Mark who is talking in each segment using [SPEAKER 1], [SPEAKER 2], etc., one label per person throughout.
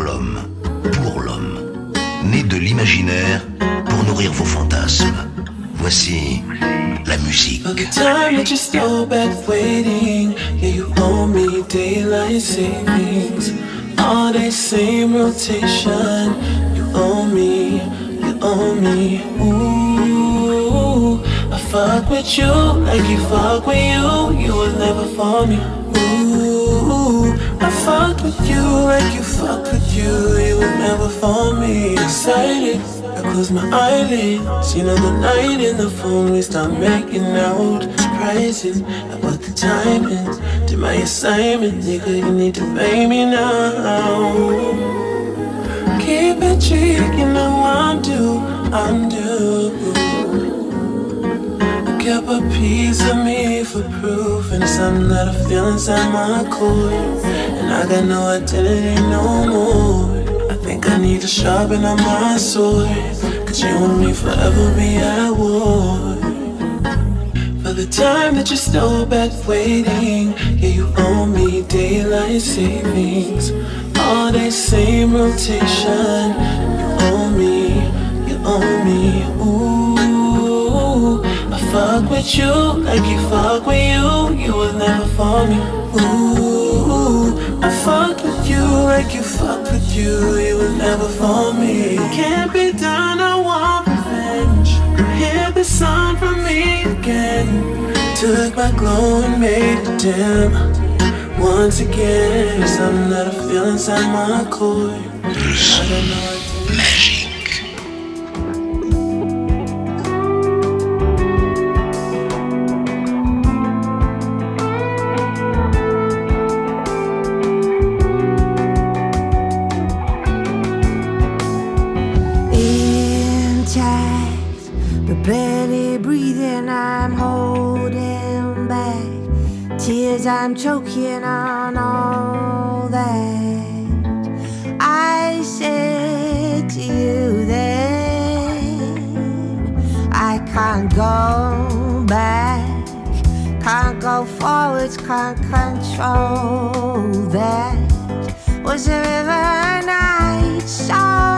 [SPEAKER 1] l'homme, pour l'homme, né de l'imaginaire pour nourrir vos fantasmes. Voici la musique.
[SPEAKER 2] The time that you stole back waiting, yeah, you owe me daylight savings. All day same rotation, you owe me, you owe me. Ooh, I fuck with you like you fuck with you, you was never for me. Ooh, I fuck with you like you fuck with you, you was never for me. Excited. I close my eyelids, you know the night in the phone we start making out. Surprising I put the in, did my assignment, nigga. You need to pay me now. Keep it cheap, you know I'm due, I'm due. Kept a piece of me for proof, and something that I feel inside my core. And I got no identity no more. I think I need to sharpen up my sword. Cause you and me forever be at war. For the time that you stole back waiting, yeah, you owe me daylight savings. All day same rotation. Fuck with you like you fuck with you. You was never for me. Ooh, I fuck with you like you fuck with you. You was never for me. Can't be done. I want revenge. Hear the song from me again. Took my glow and made it dim. Once again, something that I feel inside my core. I don't know
[SPEAKER 3] I'm choking on all that I said to you then. I can't go back, can't go forwards, can't control that. Was a river night so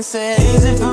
[SPEAKER 4] my senses, is it for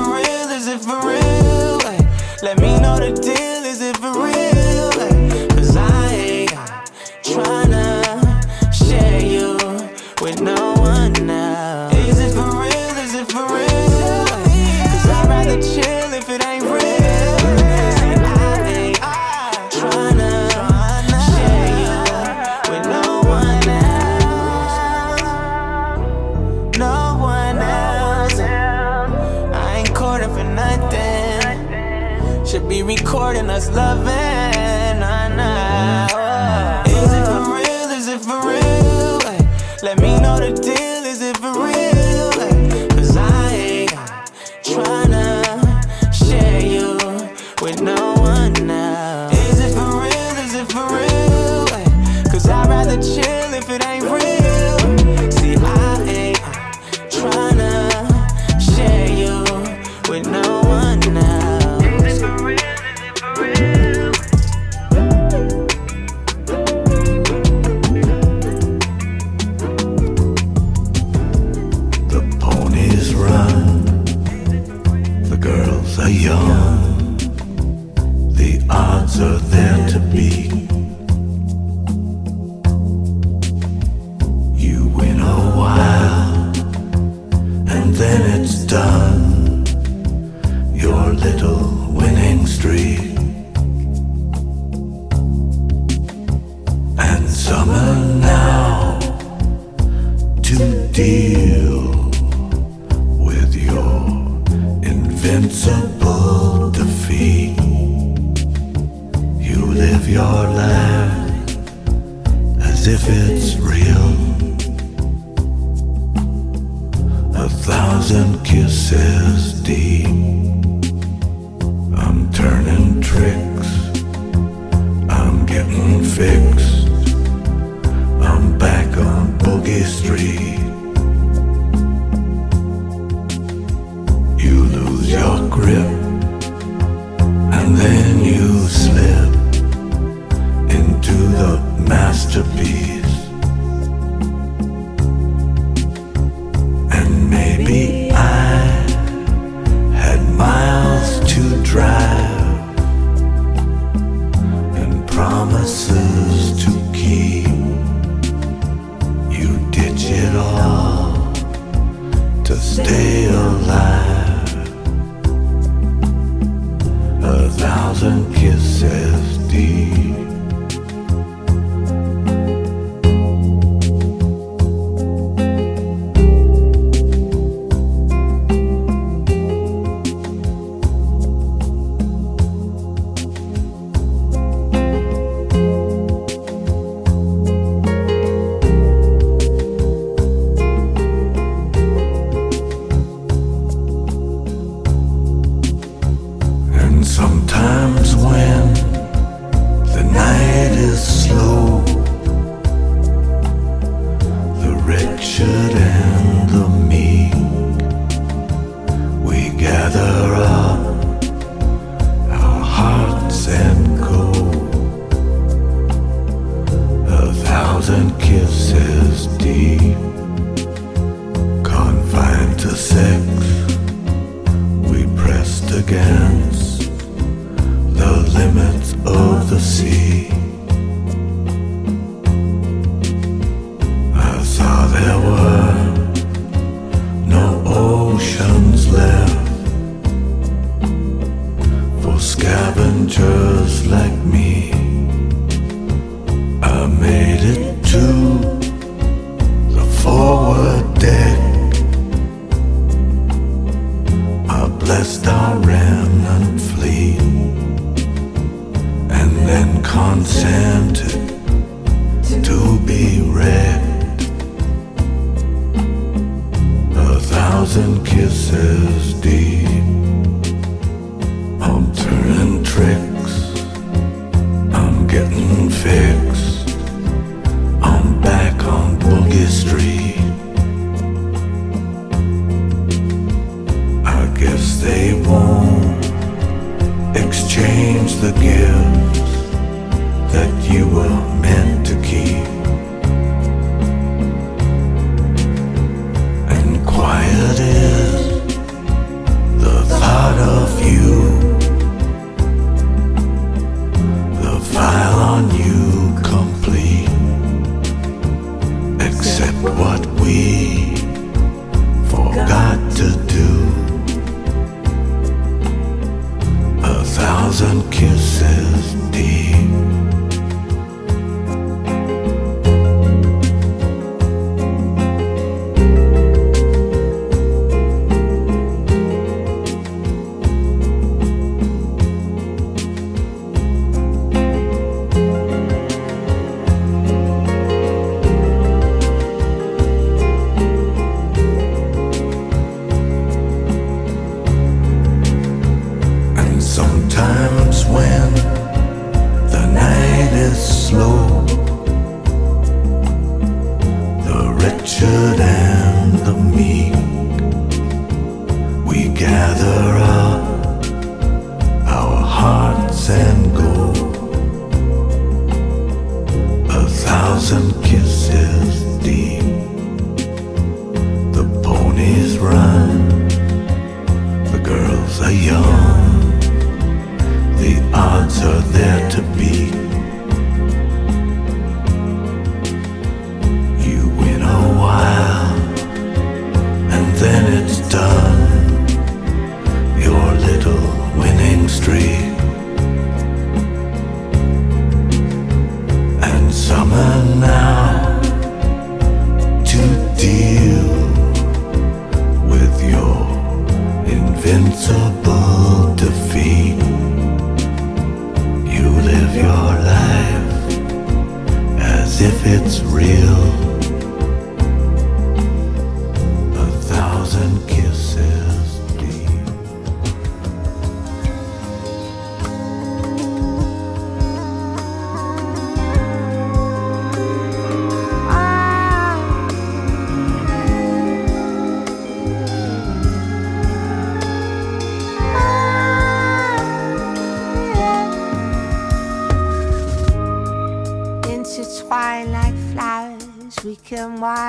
[SPEAKER 3] can wide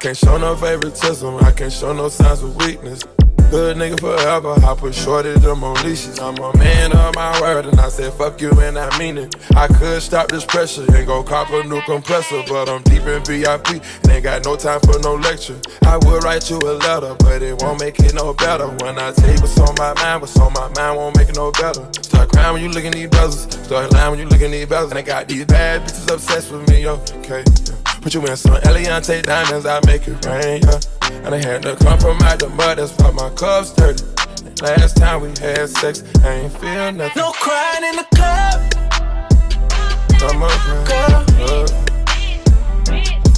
[SPEAKER 3] can't
[SPEAKER 5] show no favoritism, I can't show no signs of weakness. Good nigga forever. I put shorty to more leashes. I'm a man of my word, and I said fuck you, and I mean it. I could stop this pressure and go cop a new compressor, but I'm deep in VIP and ain't got no time for no lecture. I would write you a letter, but it won't make it no better. When I tell you what's on my mind, what's on my mind won't make it no better. Start crying when you look in these brothers, start lying when you look in these brothers, and I got these bad bitches obsessed with me, yo. Okay, put you in some Eliantte diamonds, I make it rain, yeah. And I had to out the mud, that's why my cup's dirty. Last time we had sex, I ain't feel nothing.
[SPEAKER 6] No crying in the club.
[SPEAKER 5] Come on,
[SPEAKER 6] girl.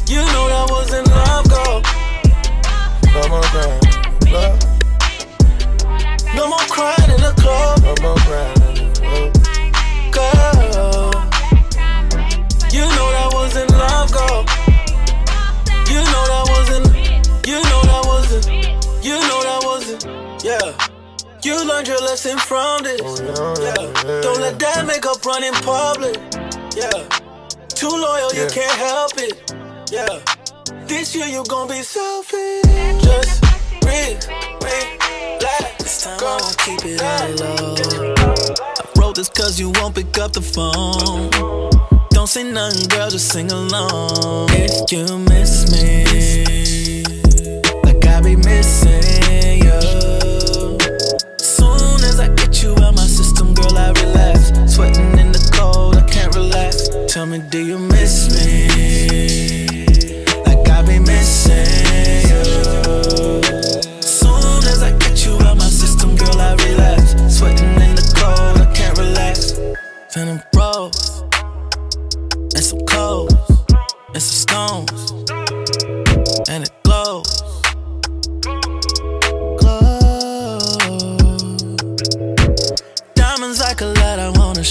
[SPEAKER 6] You know that was in love, girl.
[SPEAKER 5] On, girl. Love.
[SPEAKER 6] No more crying in the club.
[SPEAKER 5] No more crying
[SPEAKER 6] learned your lesson from this.
[SPEAKER 5] Oh,
[SPEAKER 6] Yeah. Don't let that make up run in public. Yeah. Too loyal, you can't help it. Yeah. This year you gon' be selfish. Just breathe, relax. This time I won't keep it on low. I wrote this cause you won't pick up the phone. Don't say nothing, girl, just sing along. If you miss me,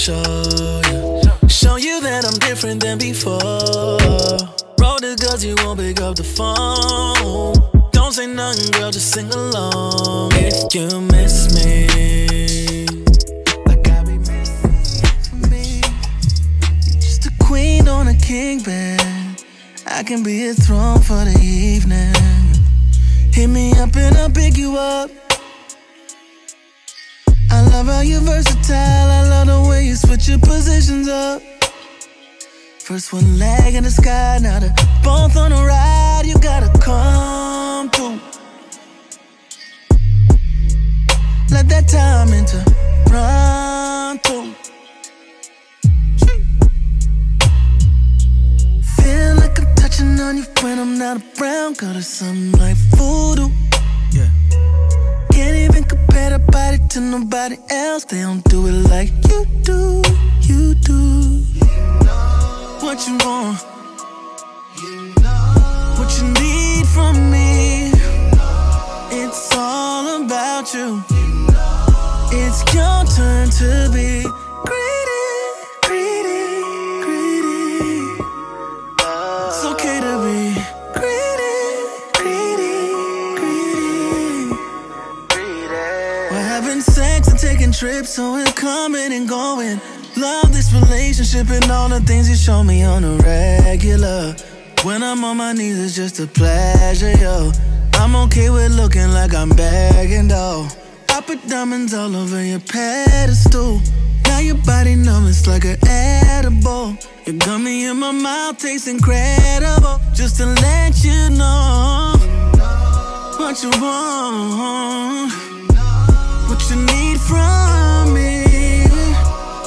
[SPEAKER 6] show you. Show you that I'm different than before. On my knees, is just a pleasure, yo. I'm okay with looking like I'm begging, though. I put diamonds all over your pedestal. Now your body numb, it's like an edible. Your me in my mouth, tastes incredible. Just to let you know what you want, what you need from me.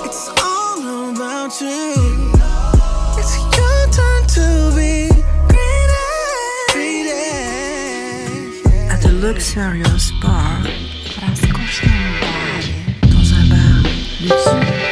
[SPEAKER 6] It's all about you.
[SPEAKER 7] Luxurious Bar, w rozkosznym barze, dans un bar luxueux.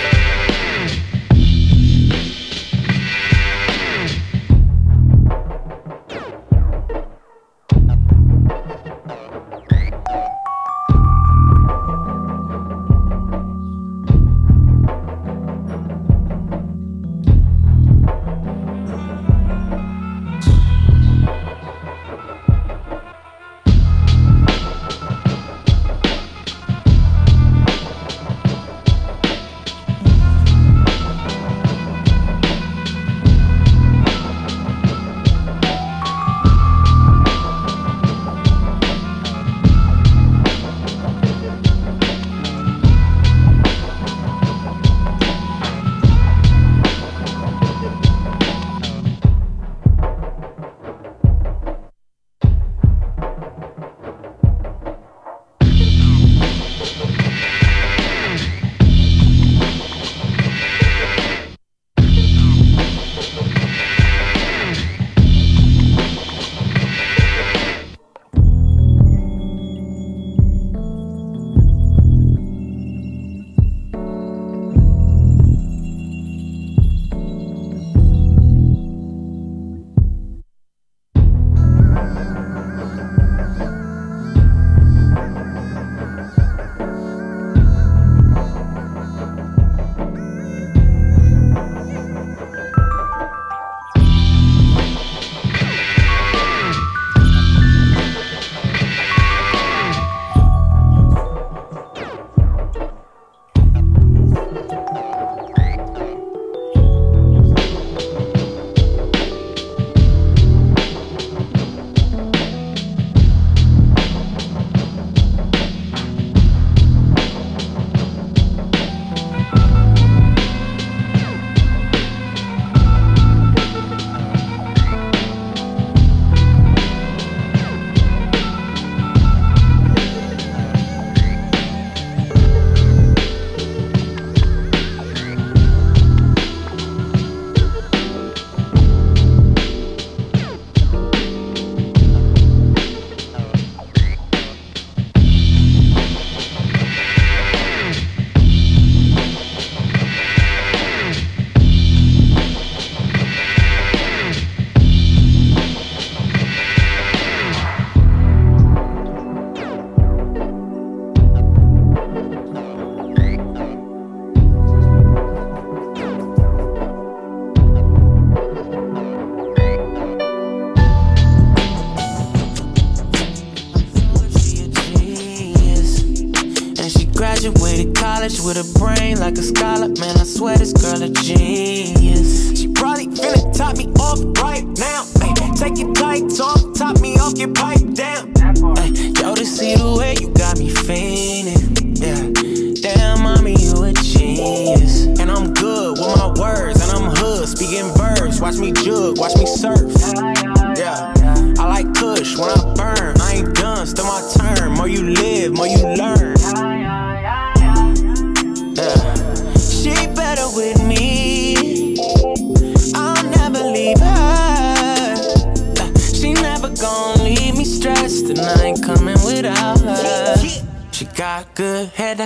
[SPEAKER 8] like a scholar, man. I swear this girl a genius. She probably finna top me off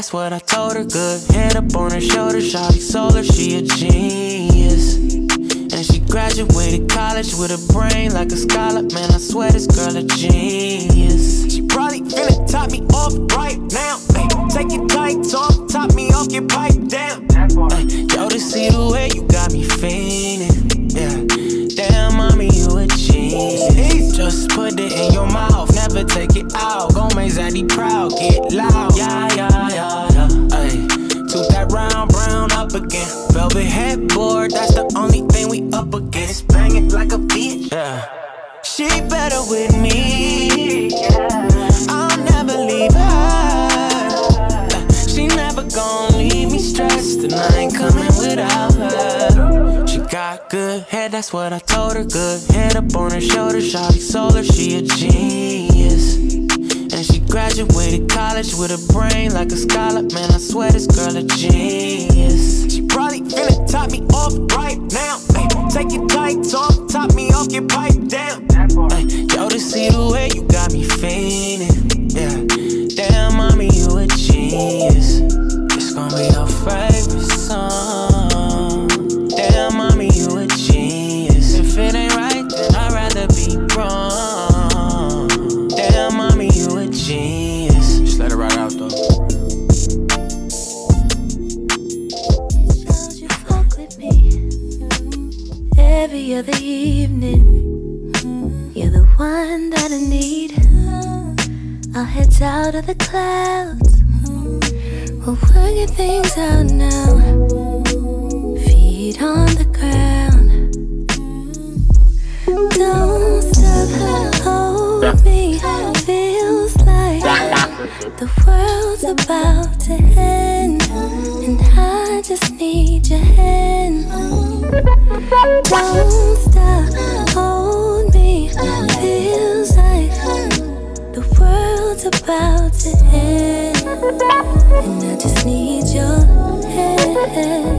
[SPEAKER 8] that's what I told her. Good And I just
[SPEAKER 9] need your hand.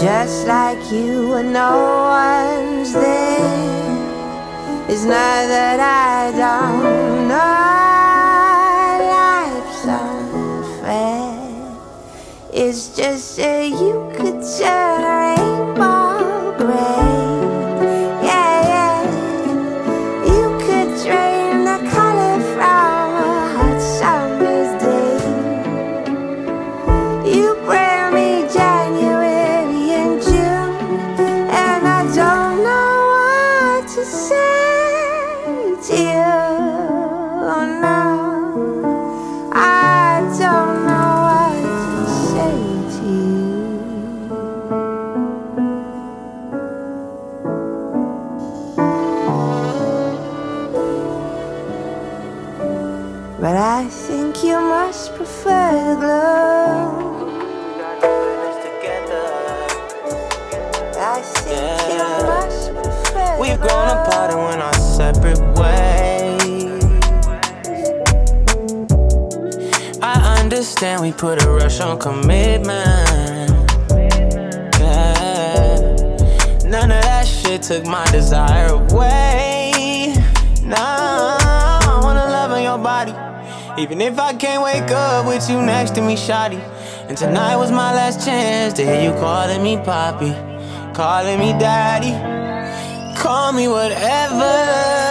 [SPEAKER 9] just
[SPEAKER 3] like you, and no one's there. It's not that I don't know life's unfair. It's just that you could
[SPEAKER 8] tell. We put a rush on commitment. Yeah. None of that shit took my desire away. Nah, I wanna love on your body. Even if I can't wake up with you next to me, shoddy. And tonight was my last chance to hear you calling me poppy, calling me daddy. Call me whatever.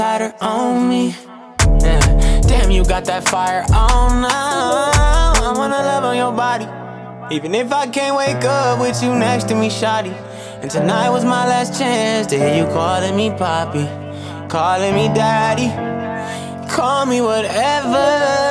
[SPEAKER 8] Tighter on me. Yeah. Damn, you got that fire on now. I wanna love on your body. Even if I can't wake up with you next to me, shoddy. And tonight was my last chance to hear you calling me poppy, calling me daddy. Call
[SPEAKER 10] me
[SPEAKER 8] whatever.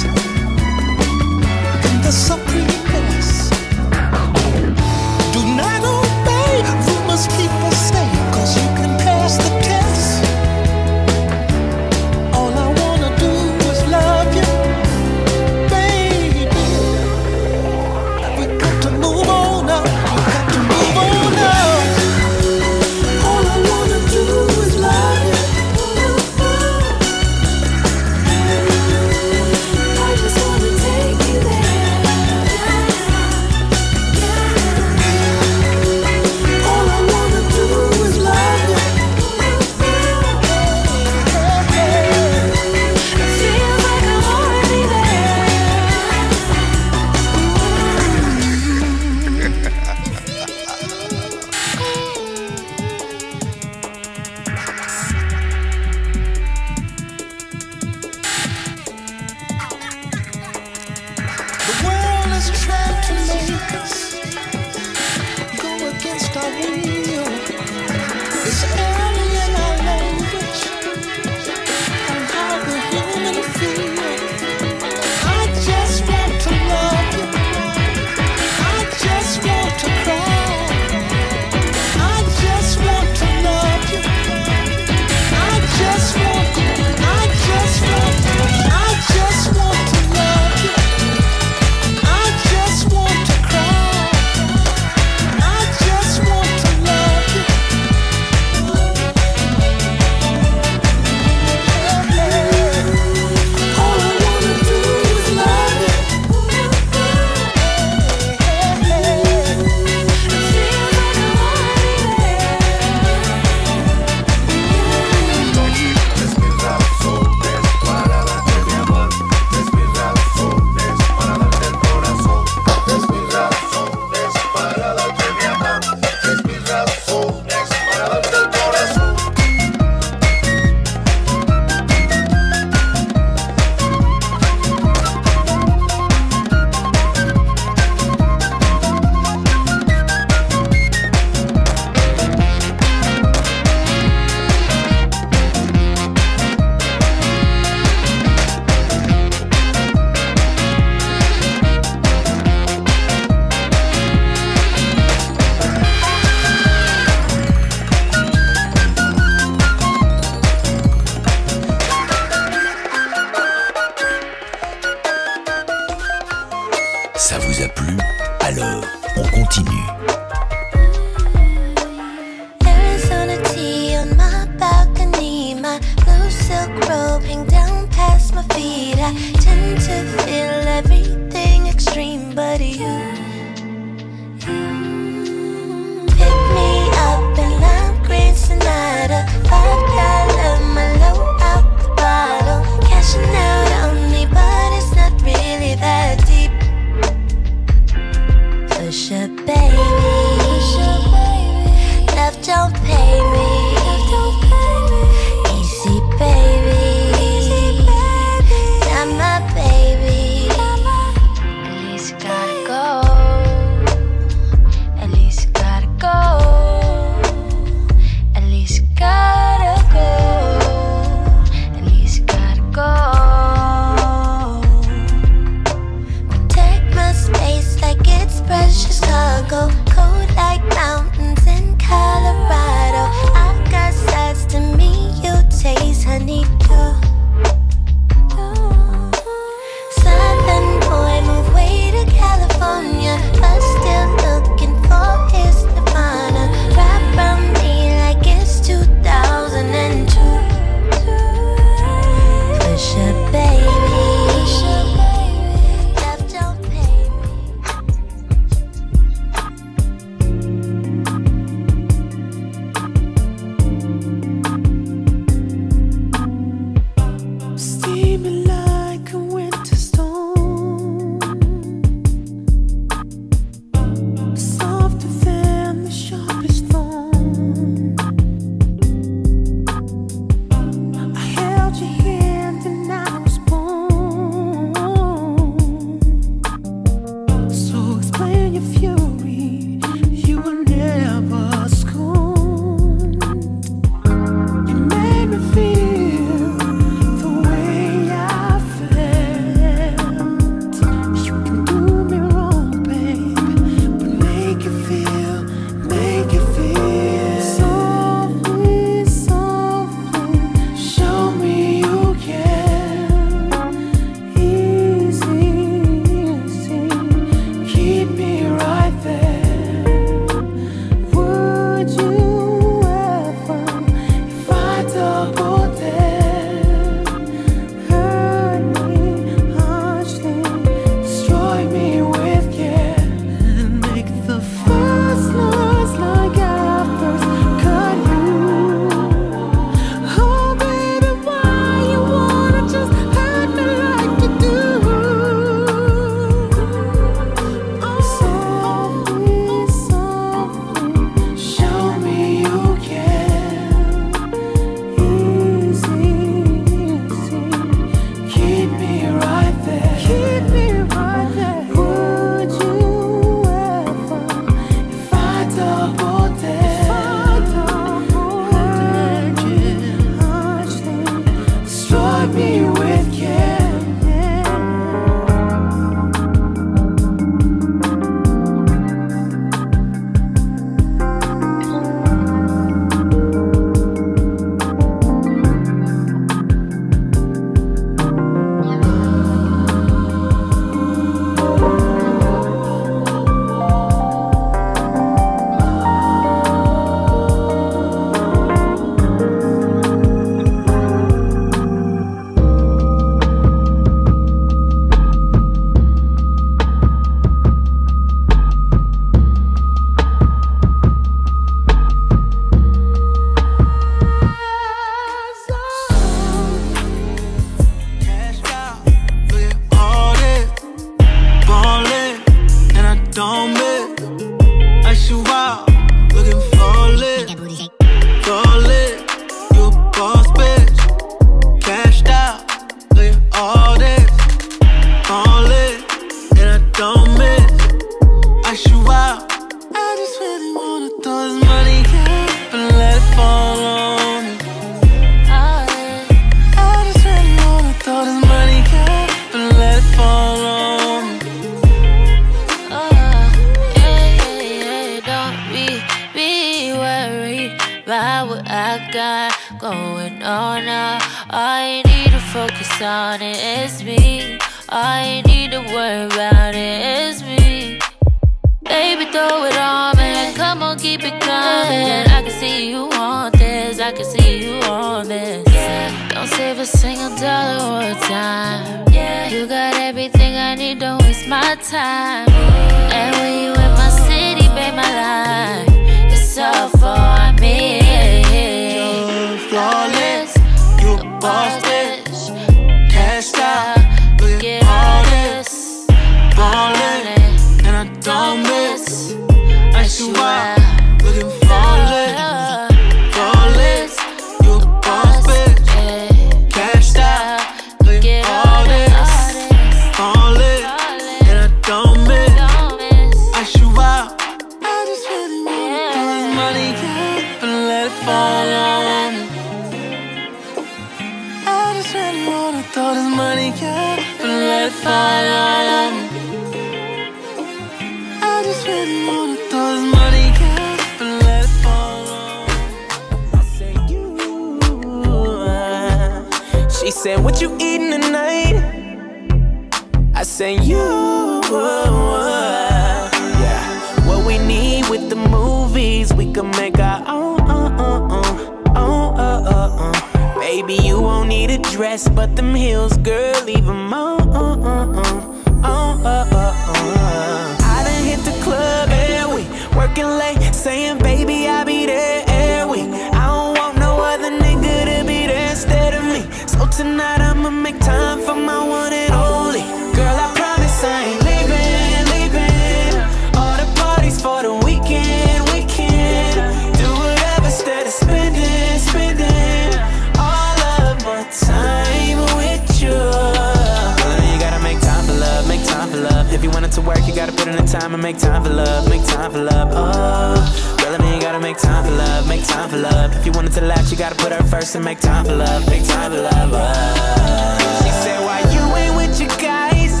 [SPEAKER 8] Make time for love, make time for love. Oh, girl, I mean, you gotta make time for love, make time for love. If you want it to last, you gotta put her first and make time for love, make time for love. Oh. She said, Why you ain't with your guys?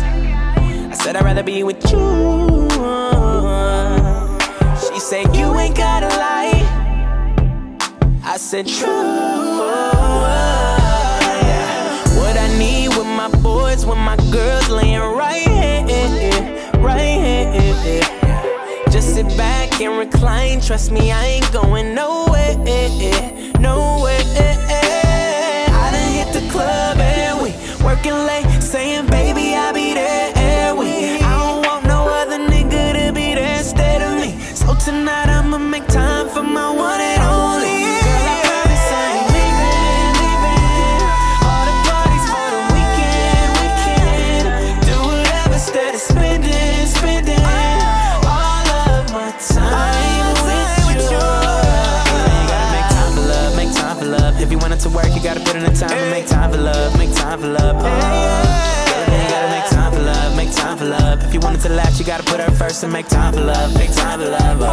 [SPEAKER 8] I said, I'd rather be with you. She said, You ain't gotta lie. I said, True. What I need with my boys, when my girls laying right here, right. Just sit back and recline. Trust me, I ain't going nowhere, nowhere. I done hit the club every week, working late, saying, Baby, I'll be for love. Oh, yeah, gotta make time for love, make time for love. If you want it to last, you gotta put her first and make time for love, make time for love. Oh,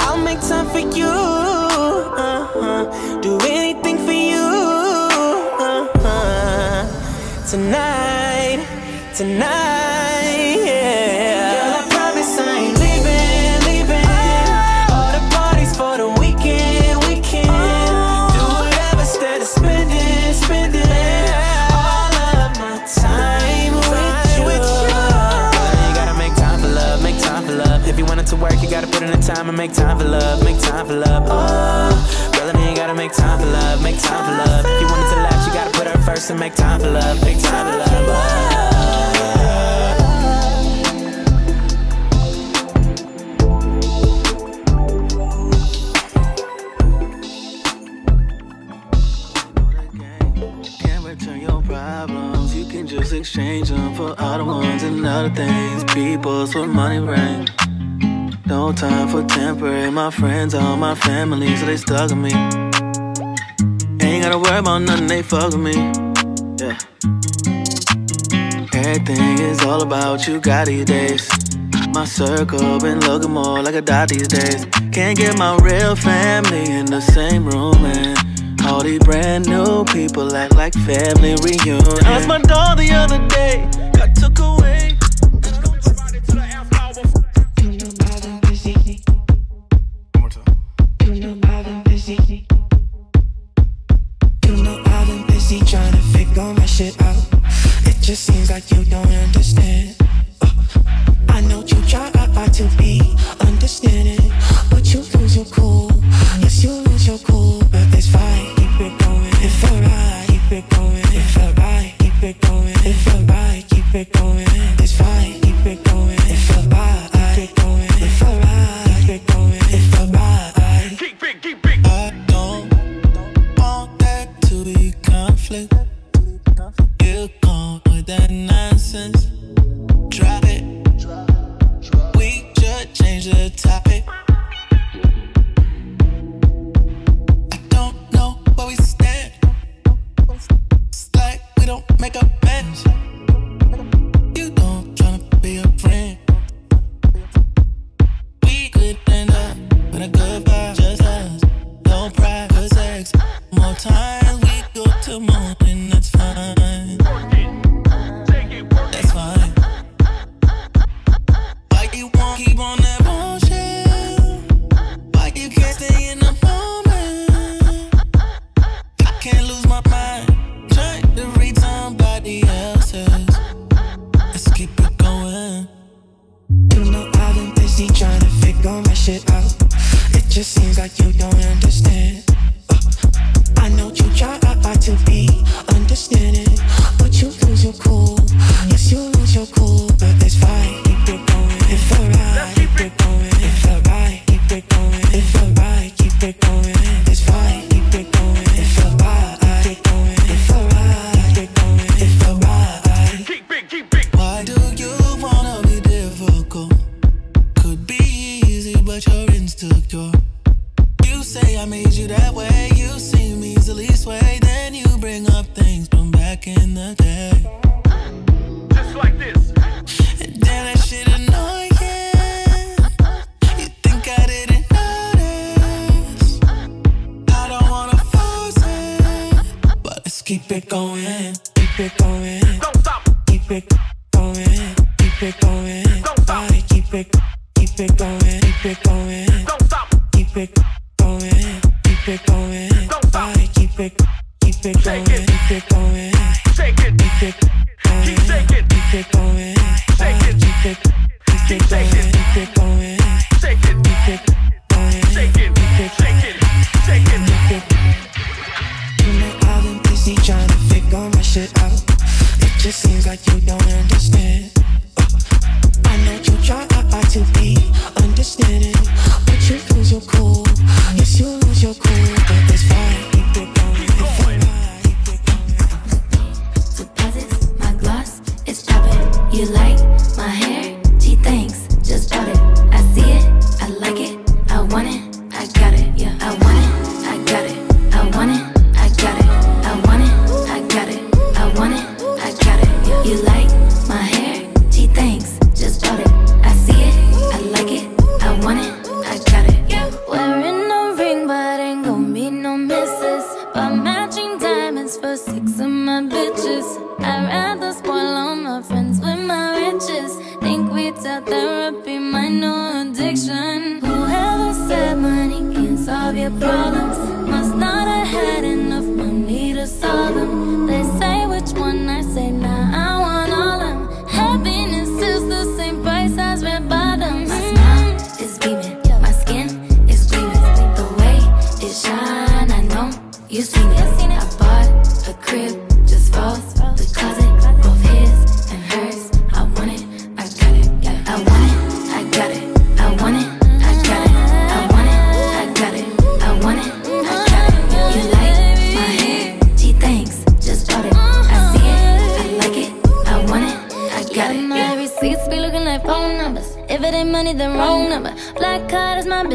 [SPEAKER 8] I'll make time for you. uh-huh. Do anything for you. uh-huh. Tonight, tonight, make time for love, make time for love. Oh, I mean, you gotta make time for love, make time for love. If you want it to last, you gotta put her first and make time for love, make time for love. Oh.
[SPEAKER 6] Problems. You can just exchange them for other ones and other things. People's what money brings. No time for temporary. My friends are my family, so they stuck with me. Ain't gotta worry about nothing, they fuck with me. Yeah. Everything is all about you, got these days. My circle been looking more like a dot these days. Can't get my real family in the same room, and all these brand new people act like family reunion. I lost my dog the other day,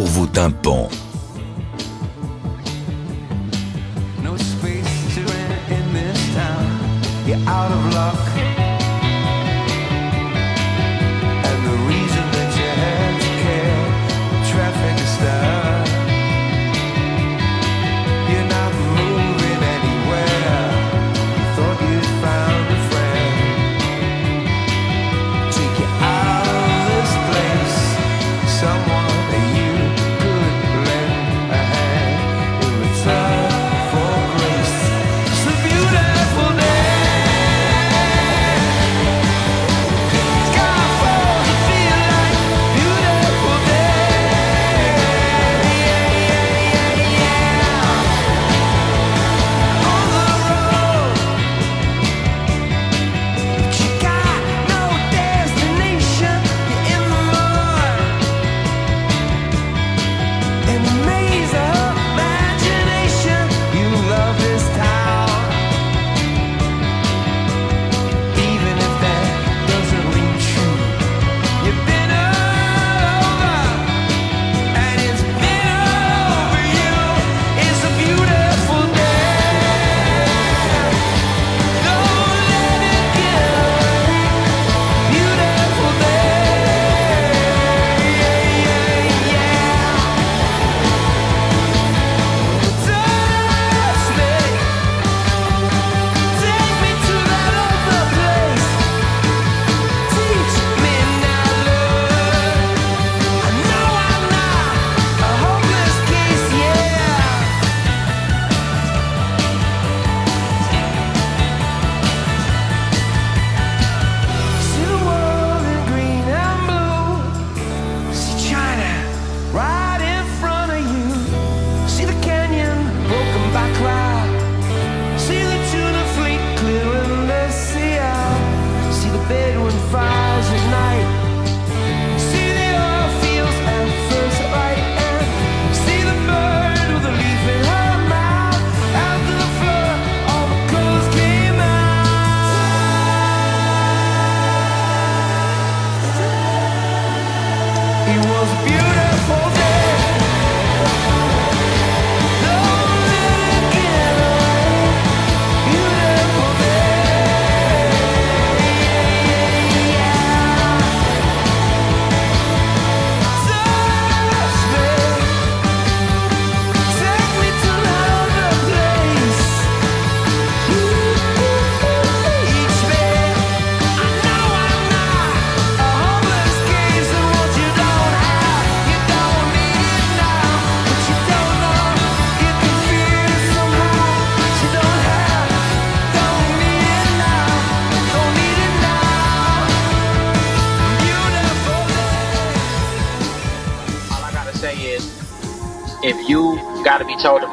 [SPEAKER 3] pour vos tympans.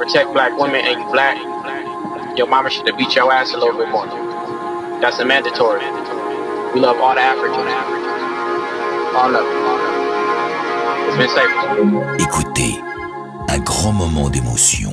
[SPEAKER 11] protect black women and you black, your mama should have beat your ass a little bit more. That's a mandatory. We love all the Africans. All of. It's been safe.
[SPEAKER 12] Écoutez, un grand moment d'émotion.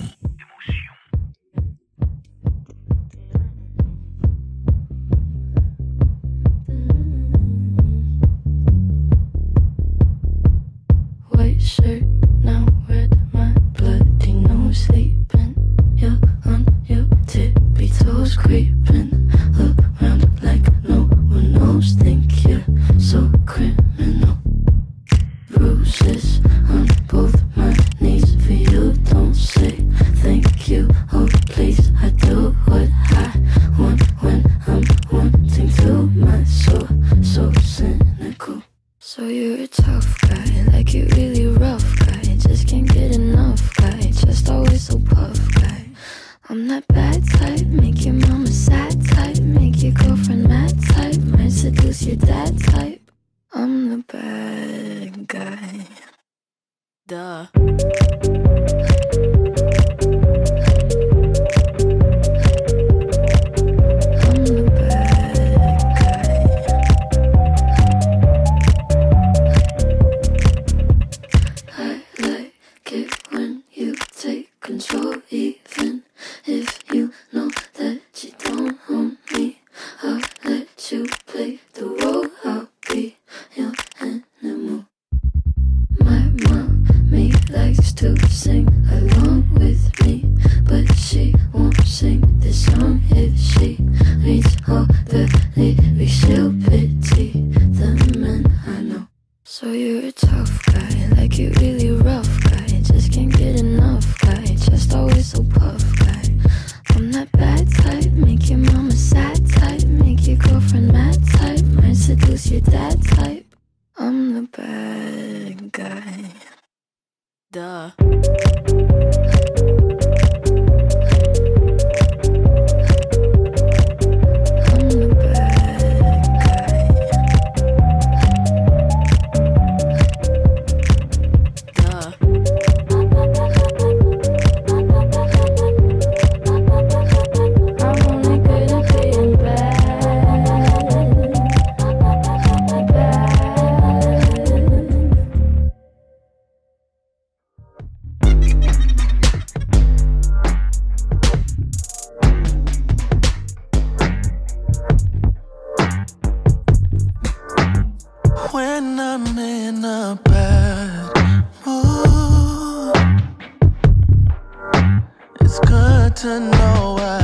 [SPEAKER 6] to know why.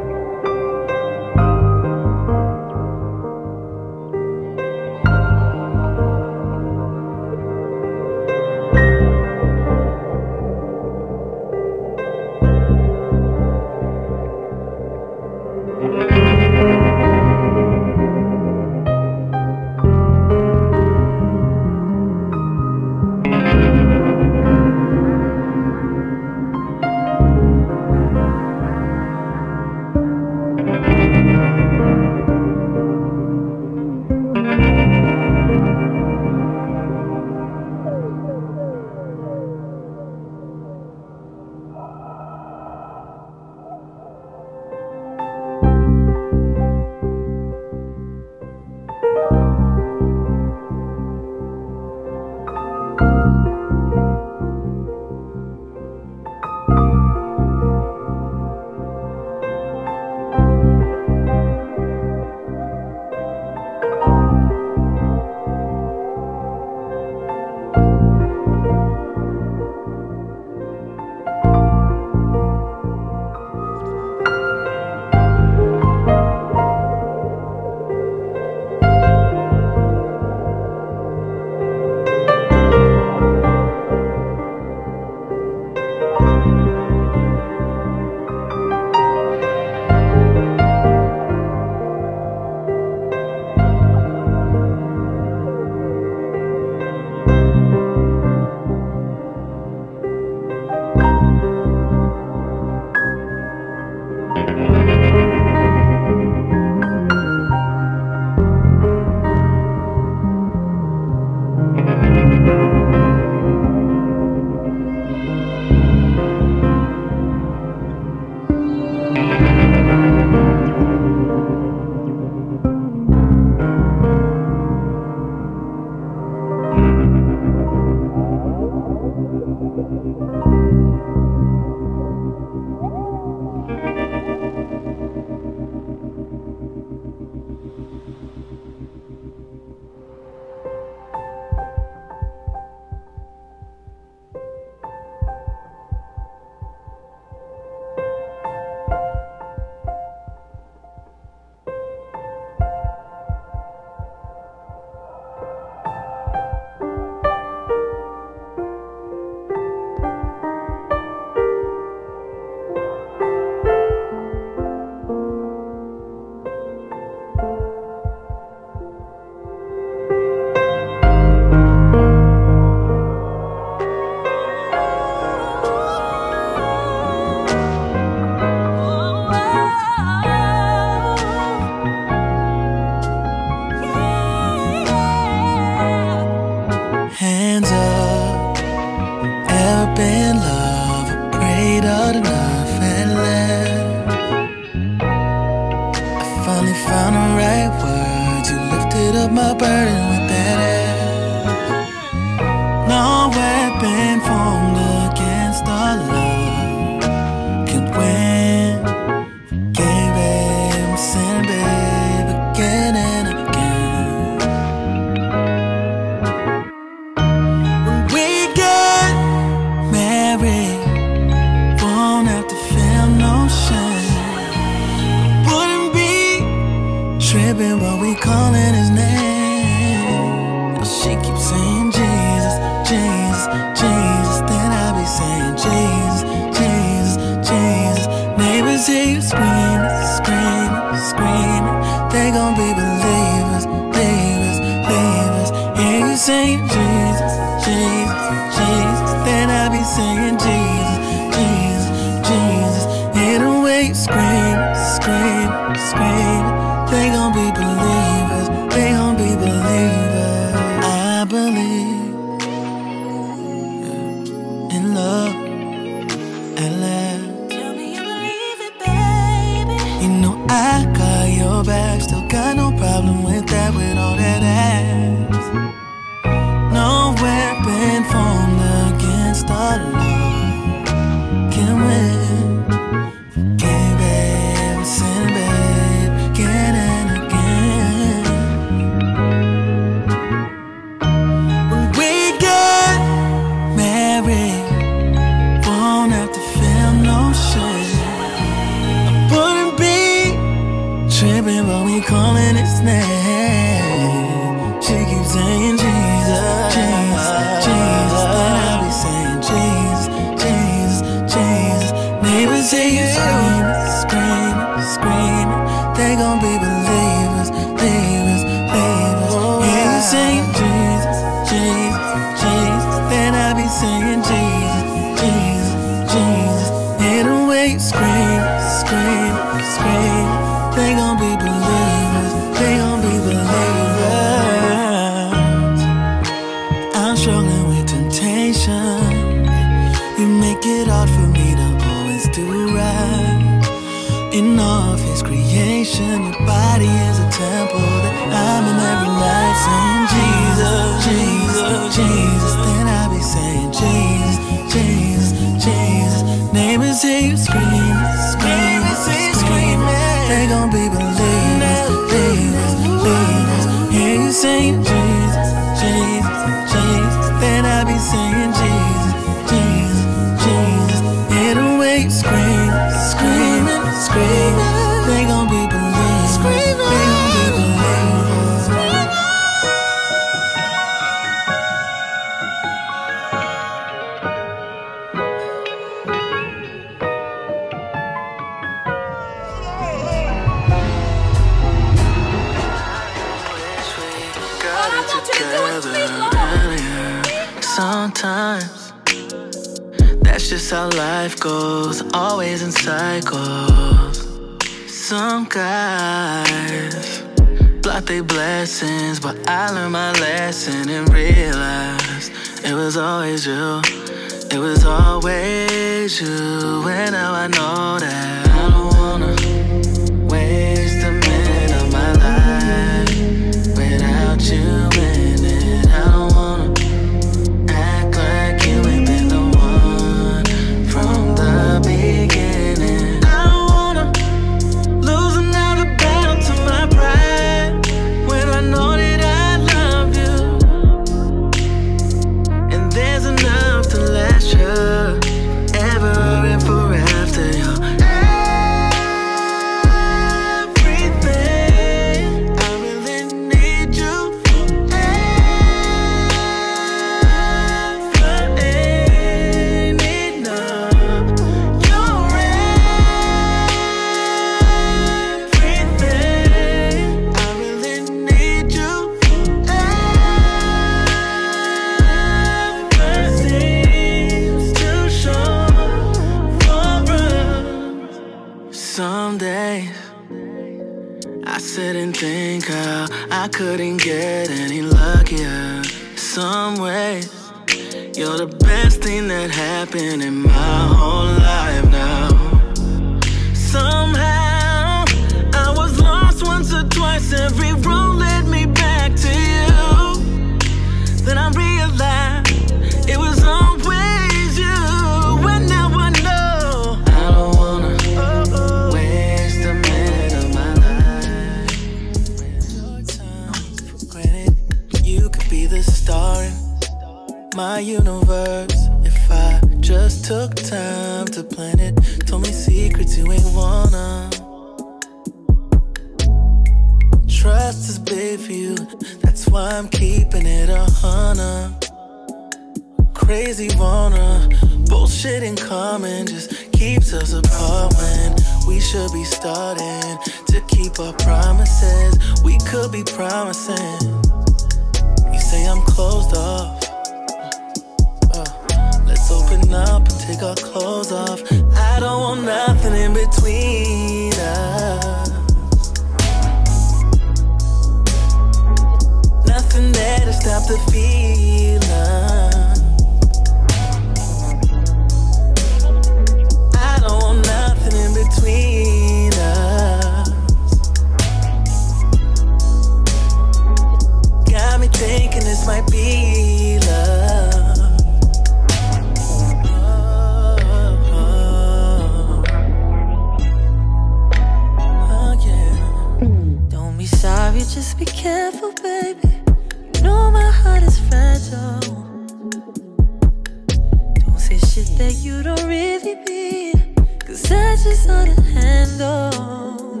[SPEAKER 6] hard to
[SPEAKER 13] handle.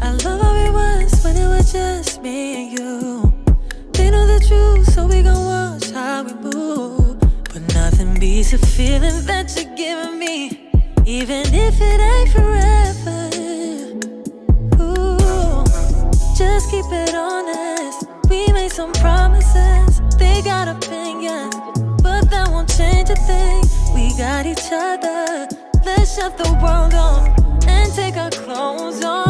[SPEAKER 13] I love how it was when it was just me and you. They know the truth, so we gon' watch how we move. But nothing beats the feeling that you're giving me, even if it ain't forever. Ooh, just keep it honest. We made some promises, they got opinions, but that won't change a thing. We got each other. Shut the world off and take our clothes off.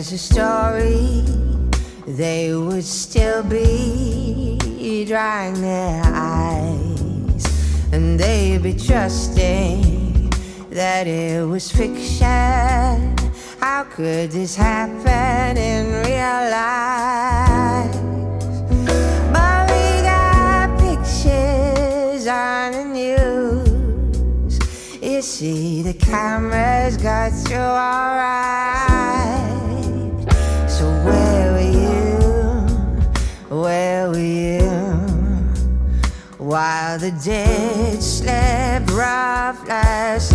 [SPEAKER 3] as a story, they would still be drying their eyes, and they'd be trusting that it was fiction. How could this happen in real life? But we got pictures on the news. You see, the cameras got through our the ditch, sleep rough, flash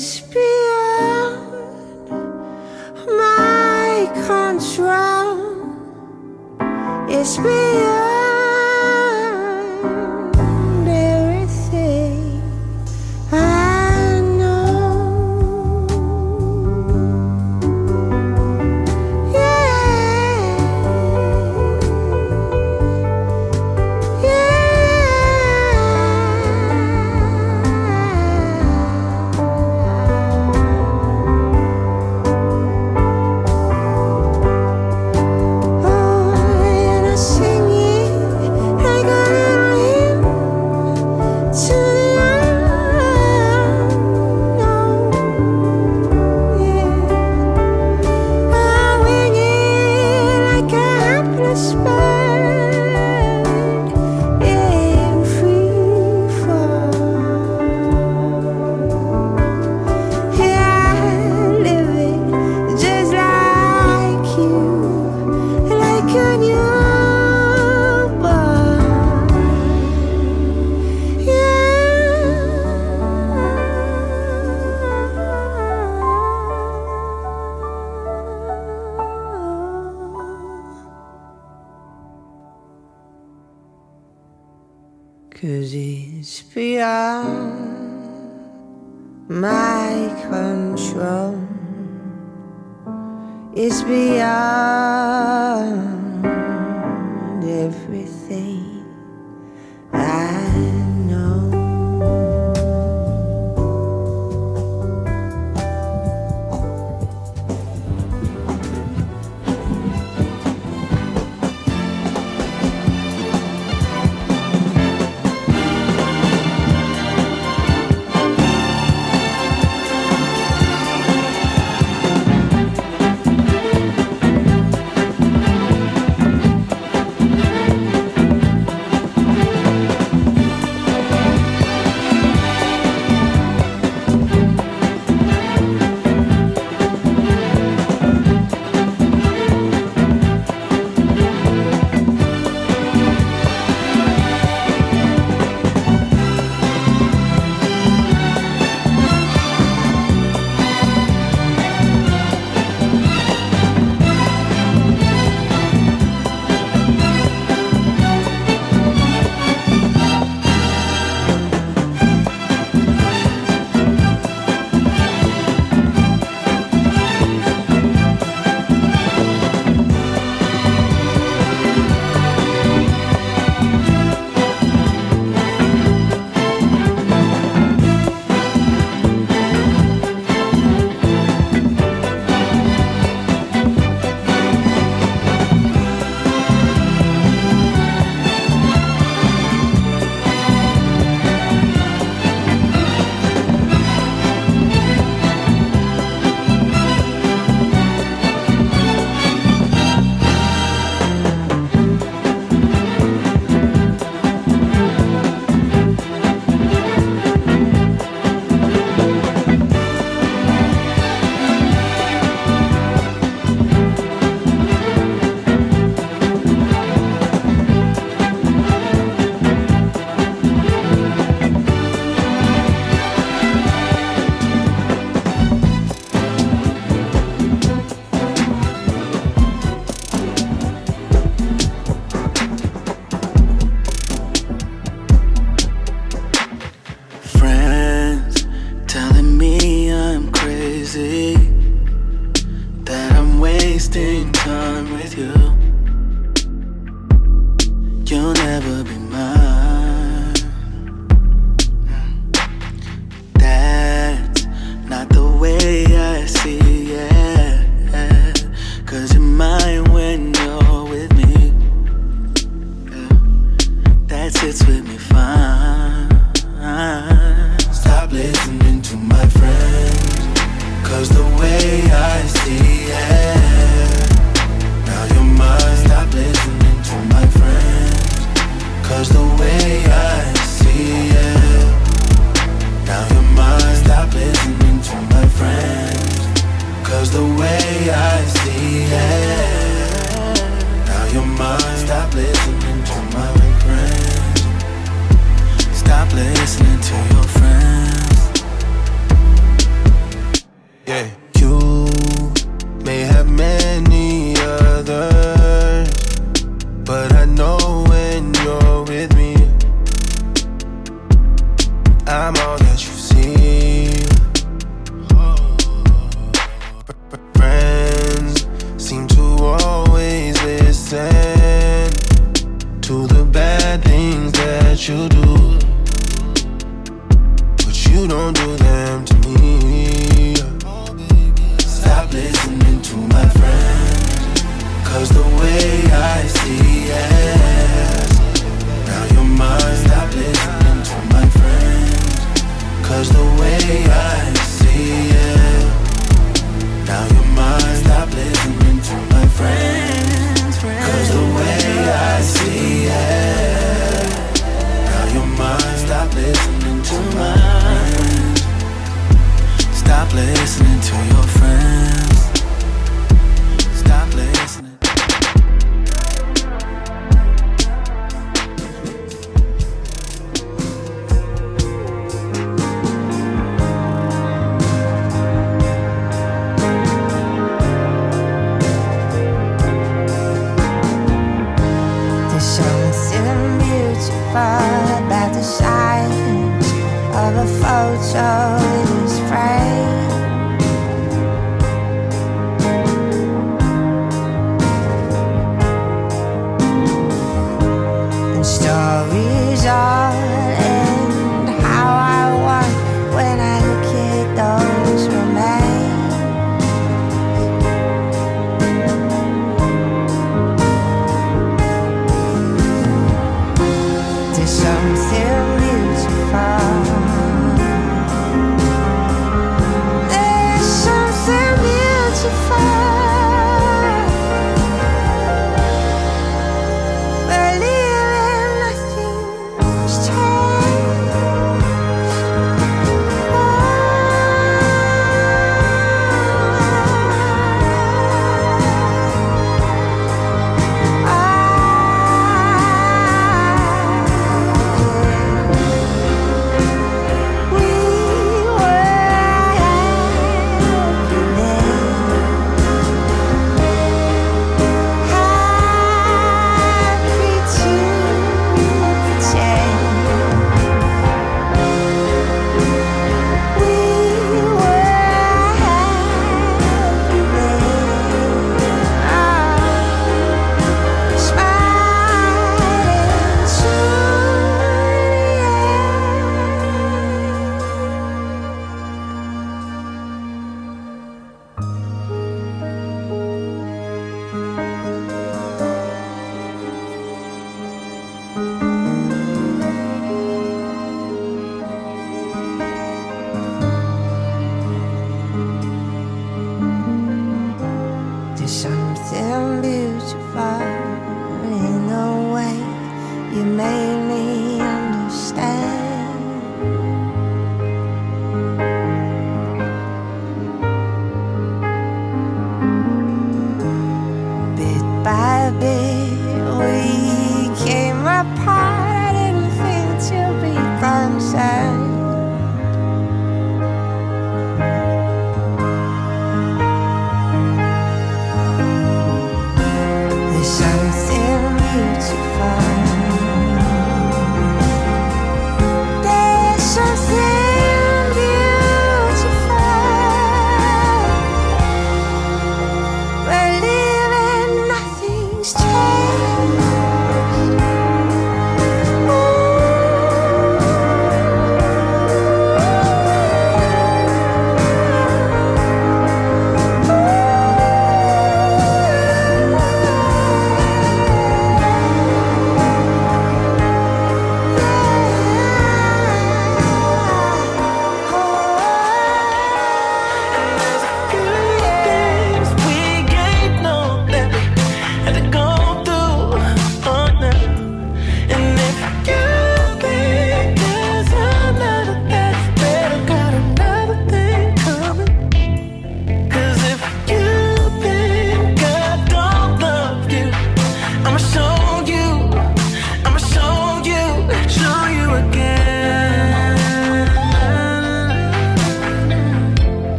[SPEAKER 3] Cause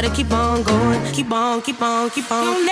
[SPEAKER 14] better keep on going, keep on, keep on, keep on.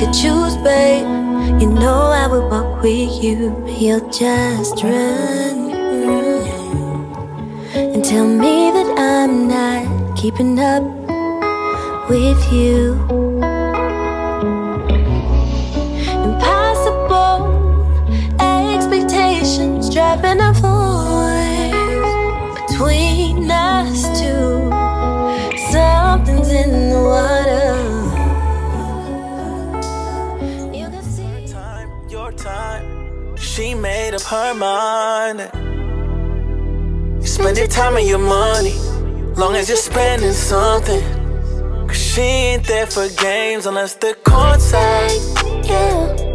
[SPEAKER 15] Could choose, babe. You know I would walk with you. You'll just run, and tell me that I'm not keeping up with you.
[SPEAKER 6] Time and your money, long as you're spending something. Cause she ain't there for games unless the court's side.
[SPEAKER 15] Yeah.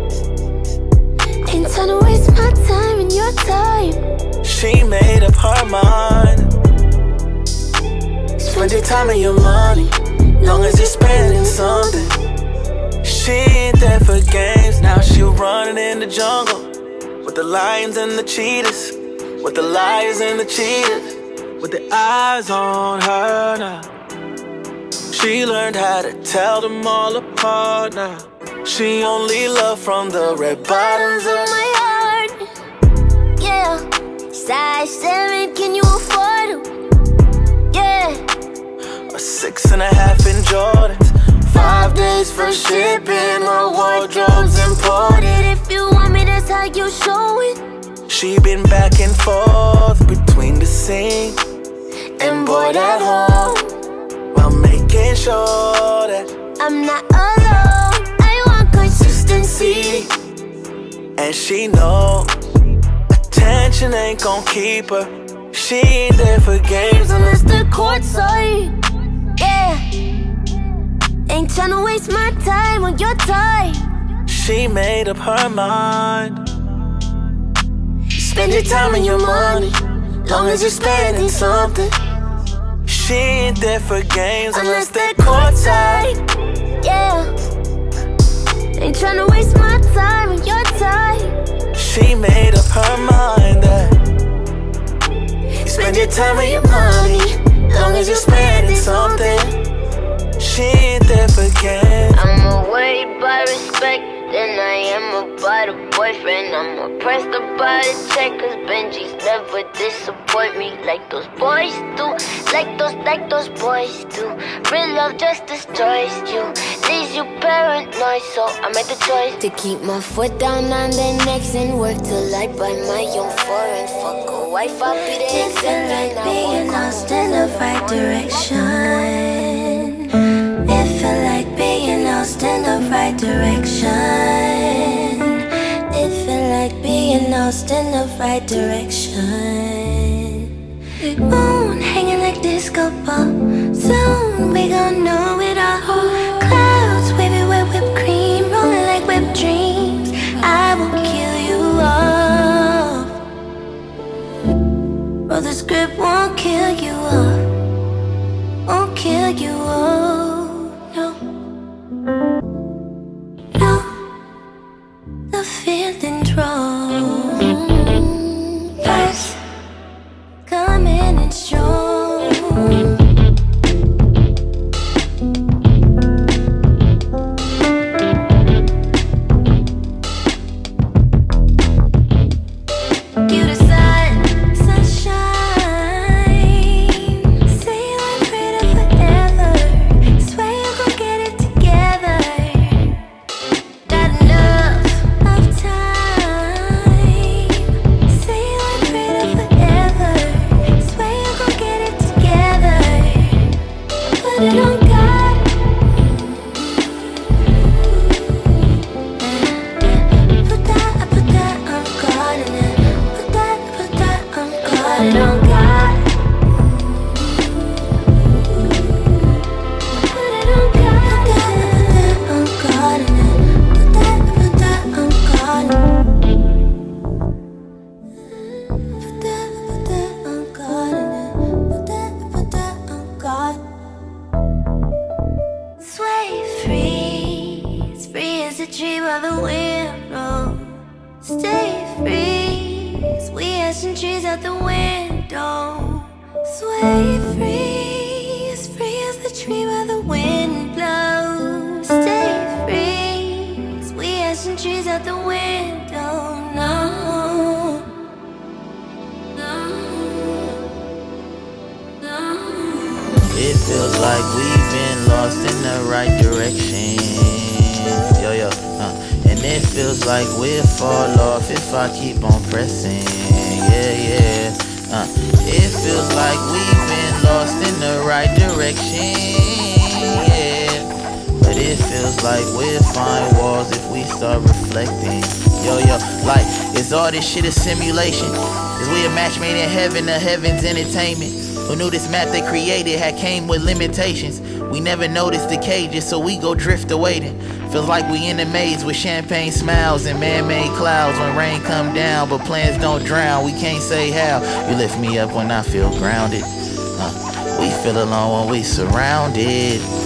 [SPEAKER 15] Ain't trying to waste my time and your time.
[SPEAKER 6] She made up her mind. Spend your time and your money, long as you're spending something. She ain't there for games, now she running in the jungle with the lions and the cheetahs, with the lions and the cheetahs, with the eyes on her now. She learned how to tell them all apart now. She only love from the red bottoms of
[SPEAKER 15] my heart. Yeah. Size seven, can you afford it? Yeah.
[SPEAKER 6] A six and a half in Jordans. Five days for shipping, my wardrobe's imported.
[SPEAKER 15] If you want me, that's how you show it.
[SPEAKER 6] She been back and forth between the scene and bored at home while making sure that
[SPEAKER 15] I'm not alone. I want consistency.
[SPEAKER 6] And she know attention ain't gon' keep her. She ain't there for games unless the court's side.
[SPEAKER 15] Yeah. Ain't tryna waste my time on your time.
[SPEAKER 6] She made up her mind. Spend your time and your money, long as you're spending something. She ain't there for games unless they're courtside.
[SPEAKER 15] Yeah. Ain't tryna waste my time on your time.
[SPEAKER 6] She made up her mind that you spend your time and your money, long as you're spending something. She ain't there for games.
[SPEAKER 15] I'm worried about respect than I am about a boyfriend. I'm oppressed about a check, cause Benji's never disappoint me like those boys do. Like those, like those boys do. Real love just destroys you, leaves you paranoid. So I made the choice to keep my foot down on their necks and work till I buy my own foreign. Fuck a wife, I'll be the
[SPEAKER 9] It feel like being lost in the right direction. It feel like being lost in the right direction. It feel like being lost in the right direction. Moon hanging like disco ball. Soon we gon' know it all. Clouds waving wet whipped cream, rolling like whipped dreams. I will kill you off. The script won't kill you off. Won't kill you off. No. No. The.
[SPEAKER 16] Like we'll find walls if we start reflecting. Yo, yo, like, is all this shit a simulation? Is we a match made in heaven, the heaven's entertainment? Who knew this map they created had came with limitations? We never noticed the cages, so we go drift away then. Feels like we in a maze with champagne smiles and man-made clouds when rain come down, but plans don't drown. We can't say how. You lift me up when I feel grounded. Uh, we feel alone when we surrounded.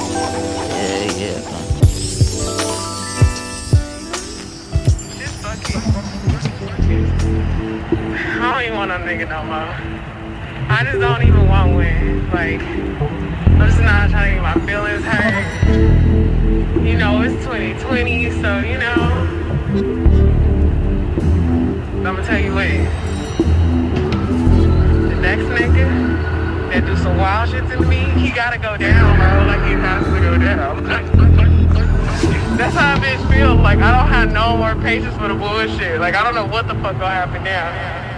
[SPEAKER 3] Nigga no more. I just don't even want one. Like, I'm just not trying to get my feelings hurt. You know, it's 2020, so, you know. I'm gonna tell you what. The next nigga that do some wild shit to me, he gotta go down, bro. Like, he has to go down. That's how a bitch feels. Like, I don't have no more patience for the bullshit. Like, I don't know what the fuck gonna happen now.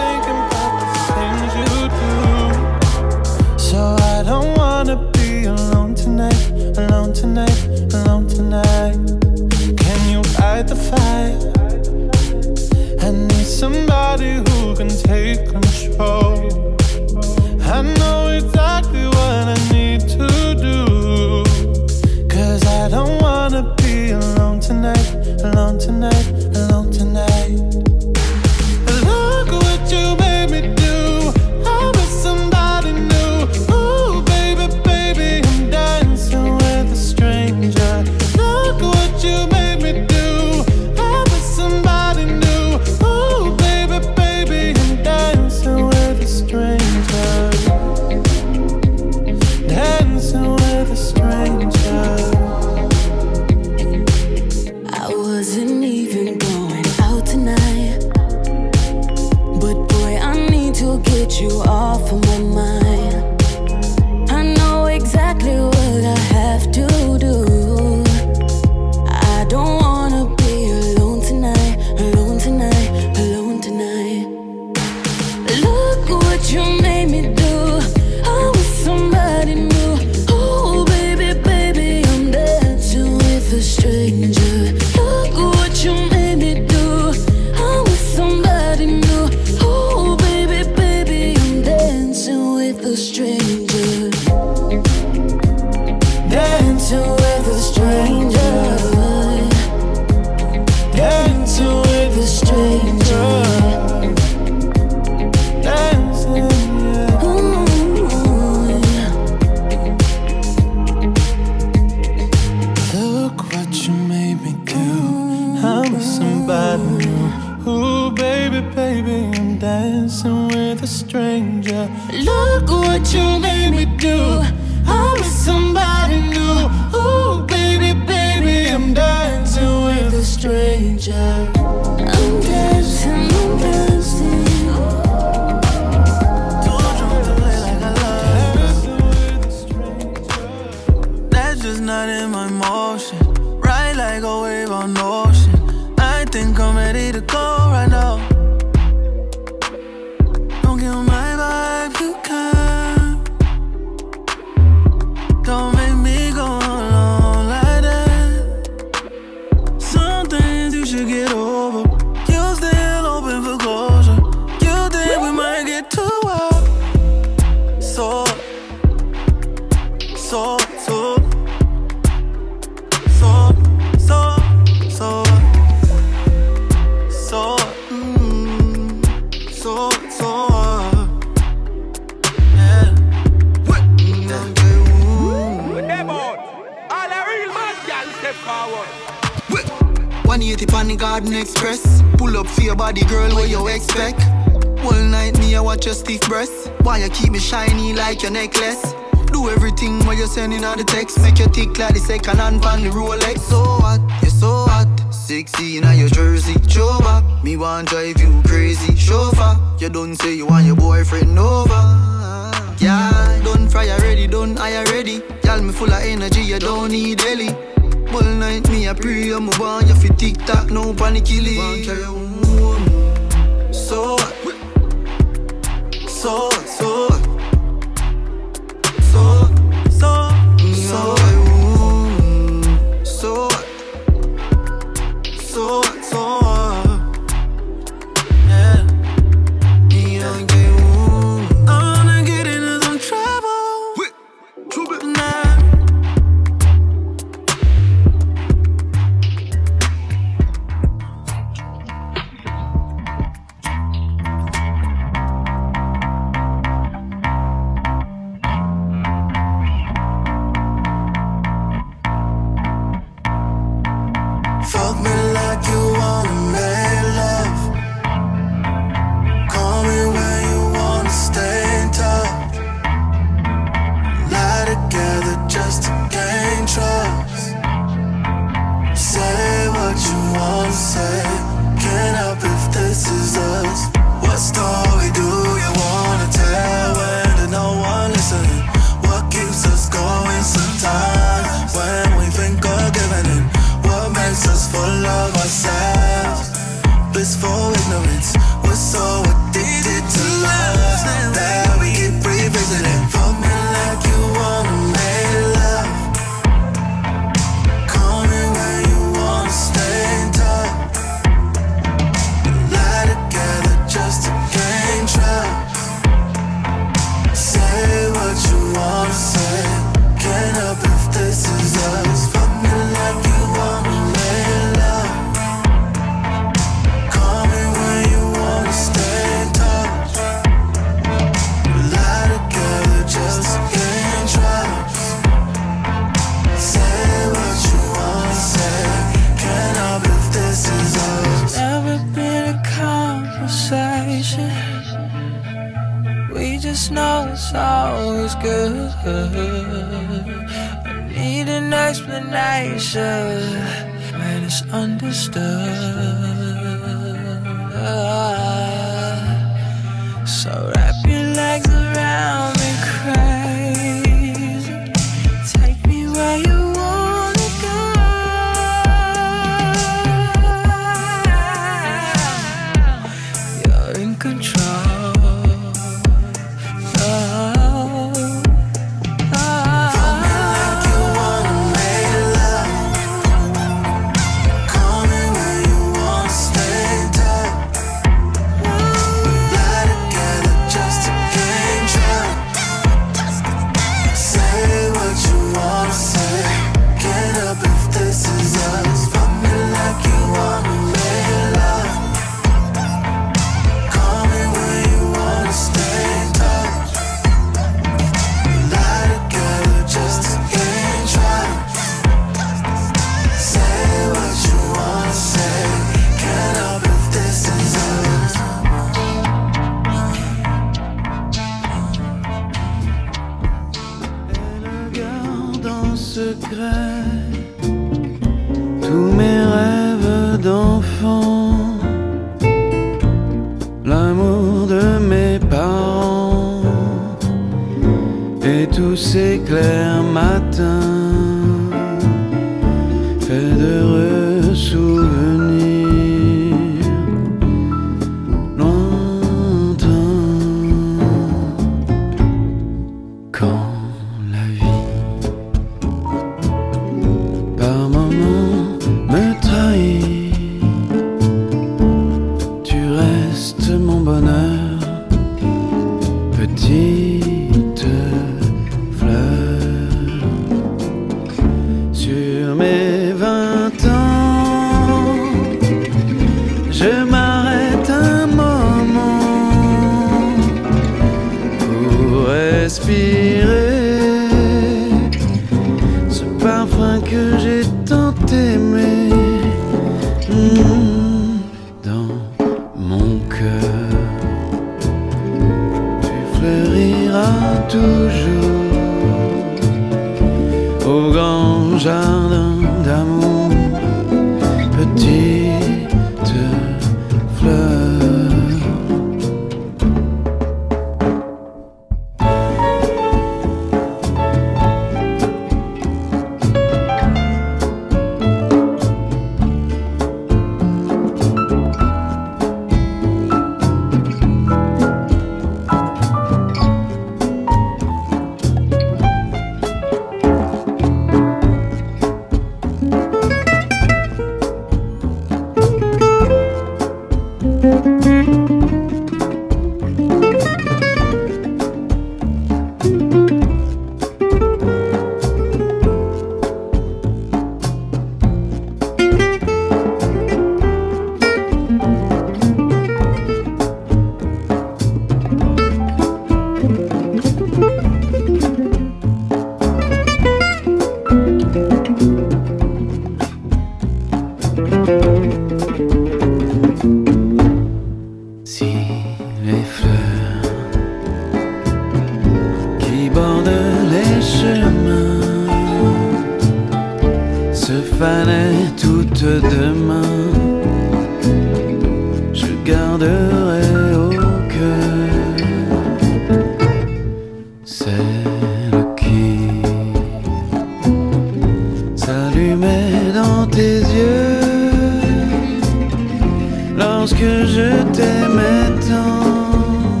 [SPEAKER 17] Lorsque je t'aimais tant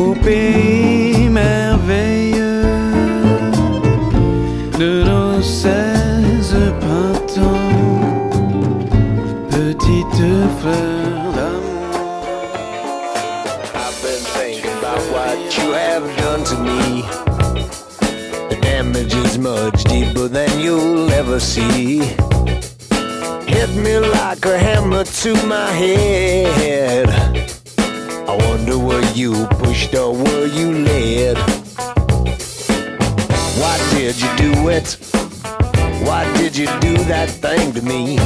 [SPEAKER 17] au pays merveilleux de nos seize printemps, petite fleur d'amour.
[SPEAKER 18] I've been thinking about what you have done to me. The damage is much deeper than you'll ever see. Hit me like a hammer to my head. I wonder were you pushed or were you led? Why did you do it? Why did you do that thing to me?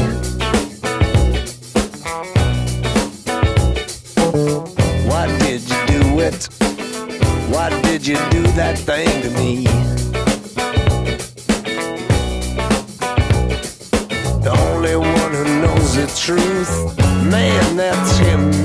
[SPEAKER 18] Why did you do it? Why did you do that thing to me? Truth, man, that's him,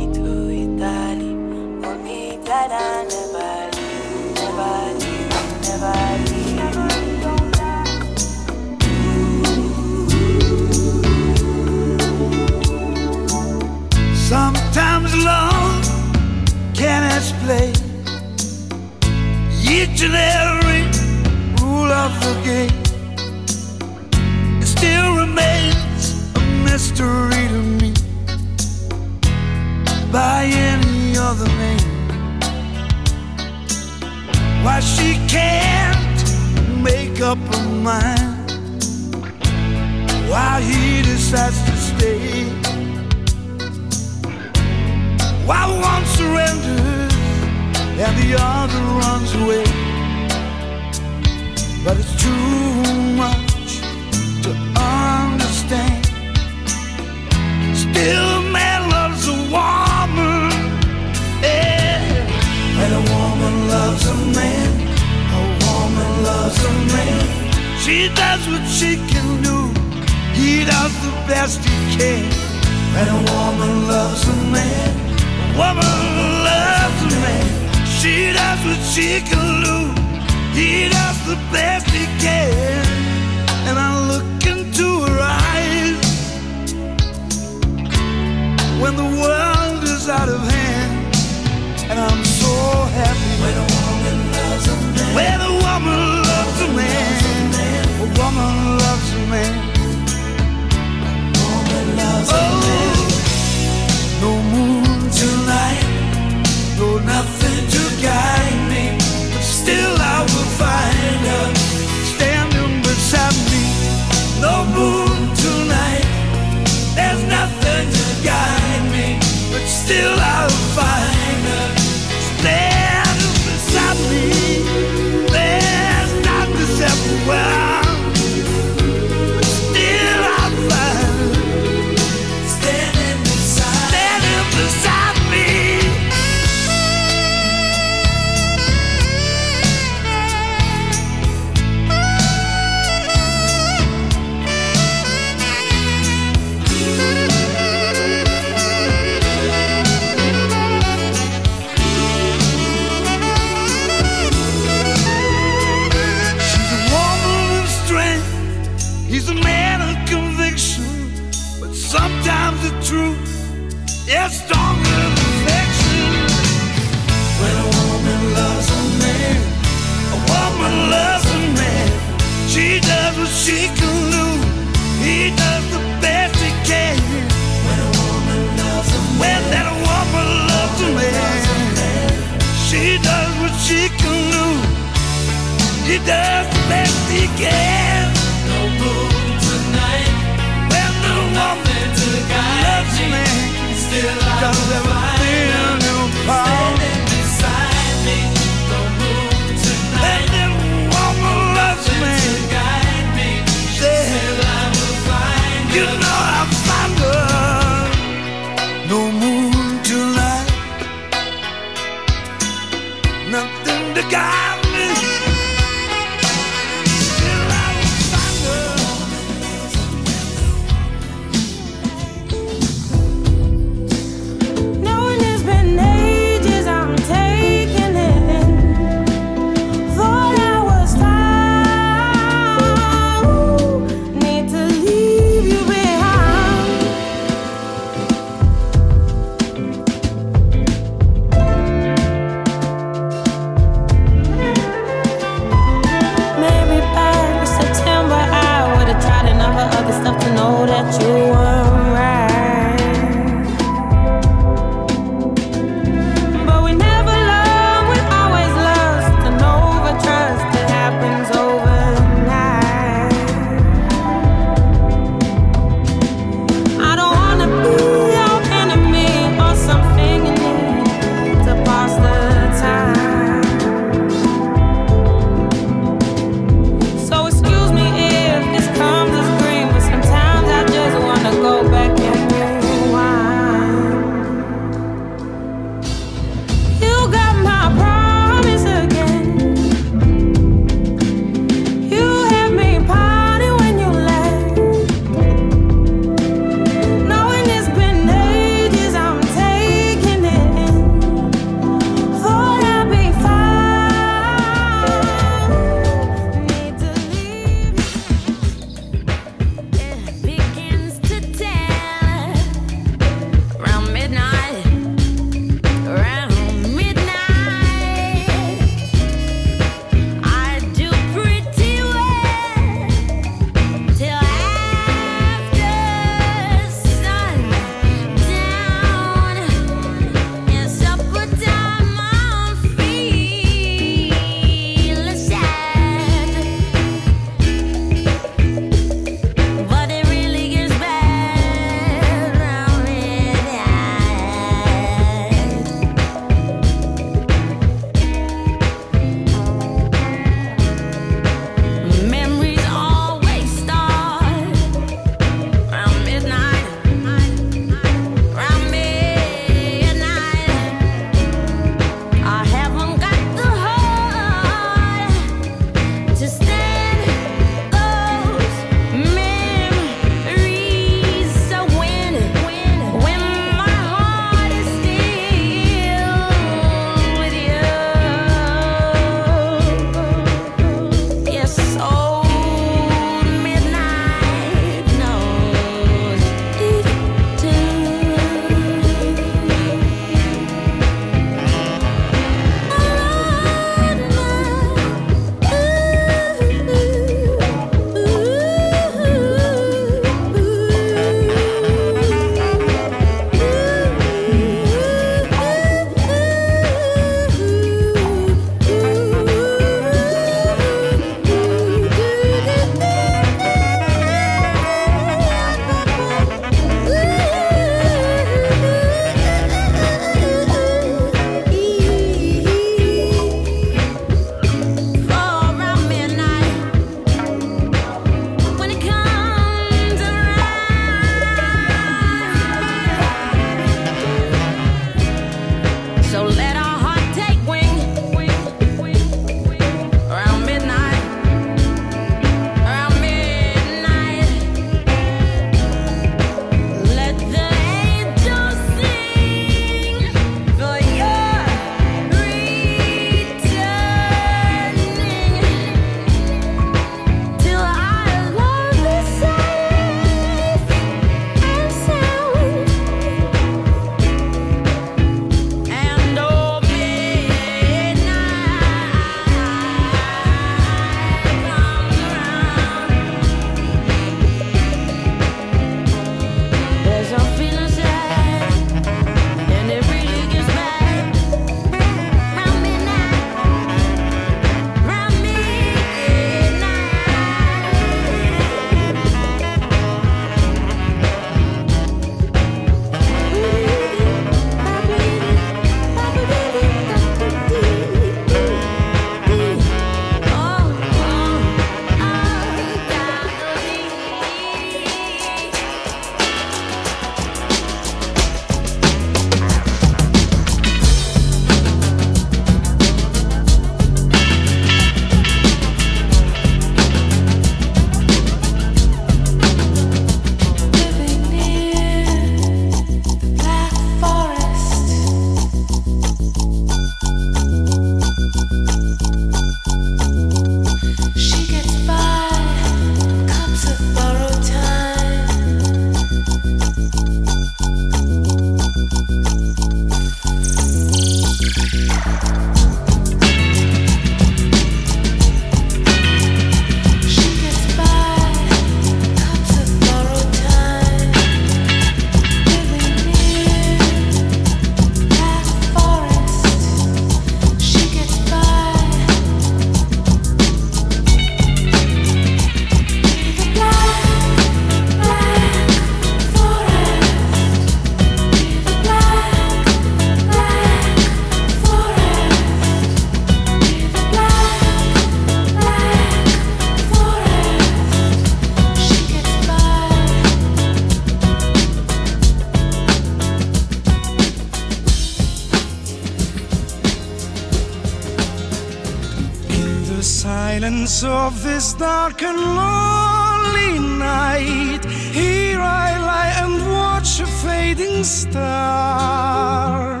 [SPEAKER 19] of this dark and lonely night, here I lie and watch a fading star.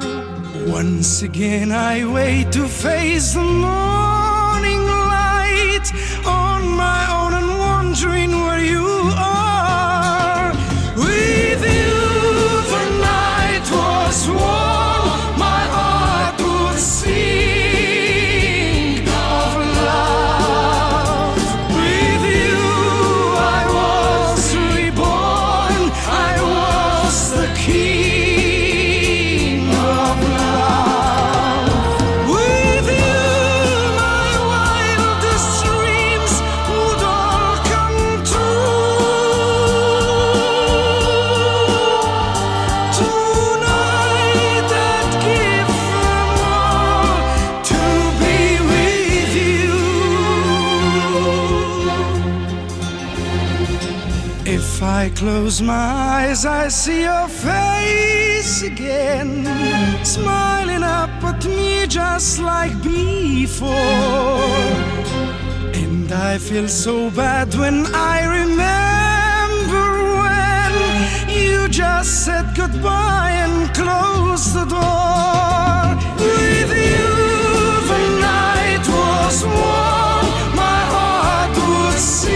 [SPEAKER 19] Once again, I wait to face the morning light on my own and wondering where you close my eyes, I see your face again, smiling up at me just like before. And I feel so bad when I remember when you just said goodbye and closed the door. With you, the night was warm, my heart would sing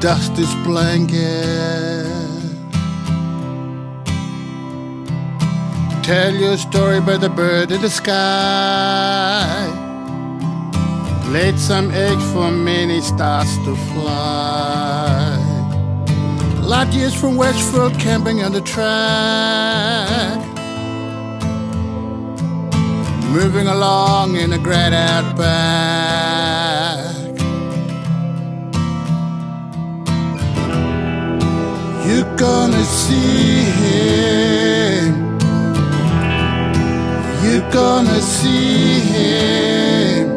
[SPEAKER 19] the
[SPEAKER 20] dustiest blanket. Tell your story by the bird in the sky. Laid some eggs for many stars to fly. Light years from Westfield, camping on the track. Moving along in a great outback. Gonna see him. You're gonna see him.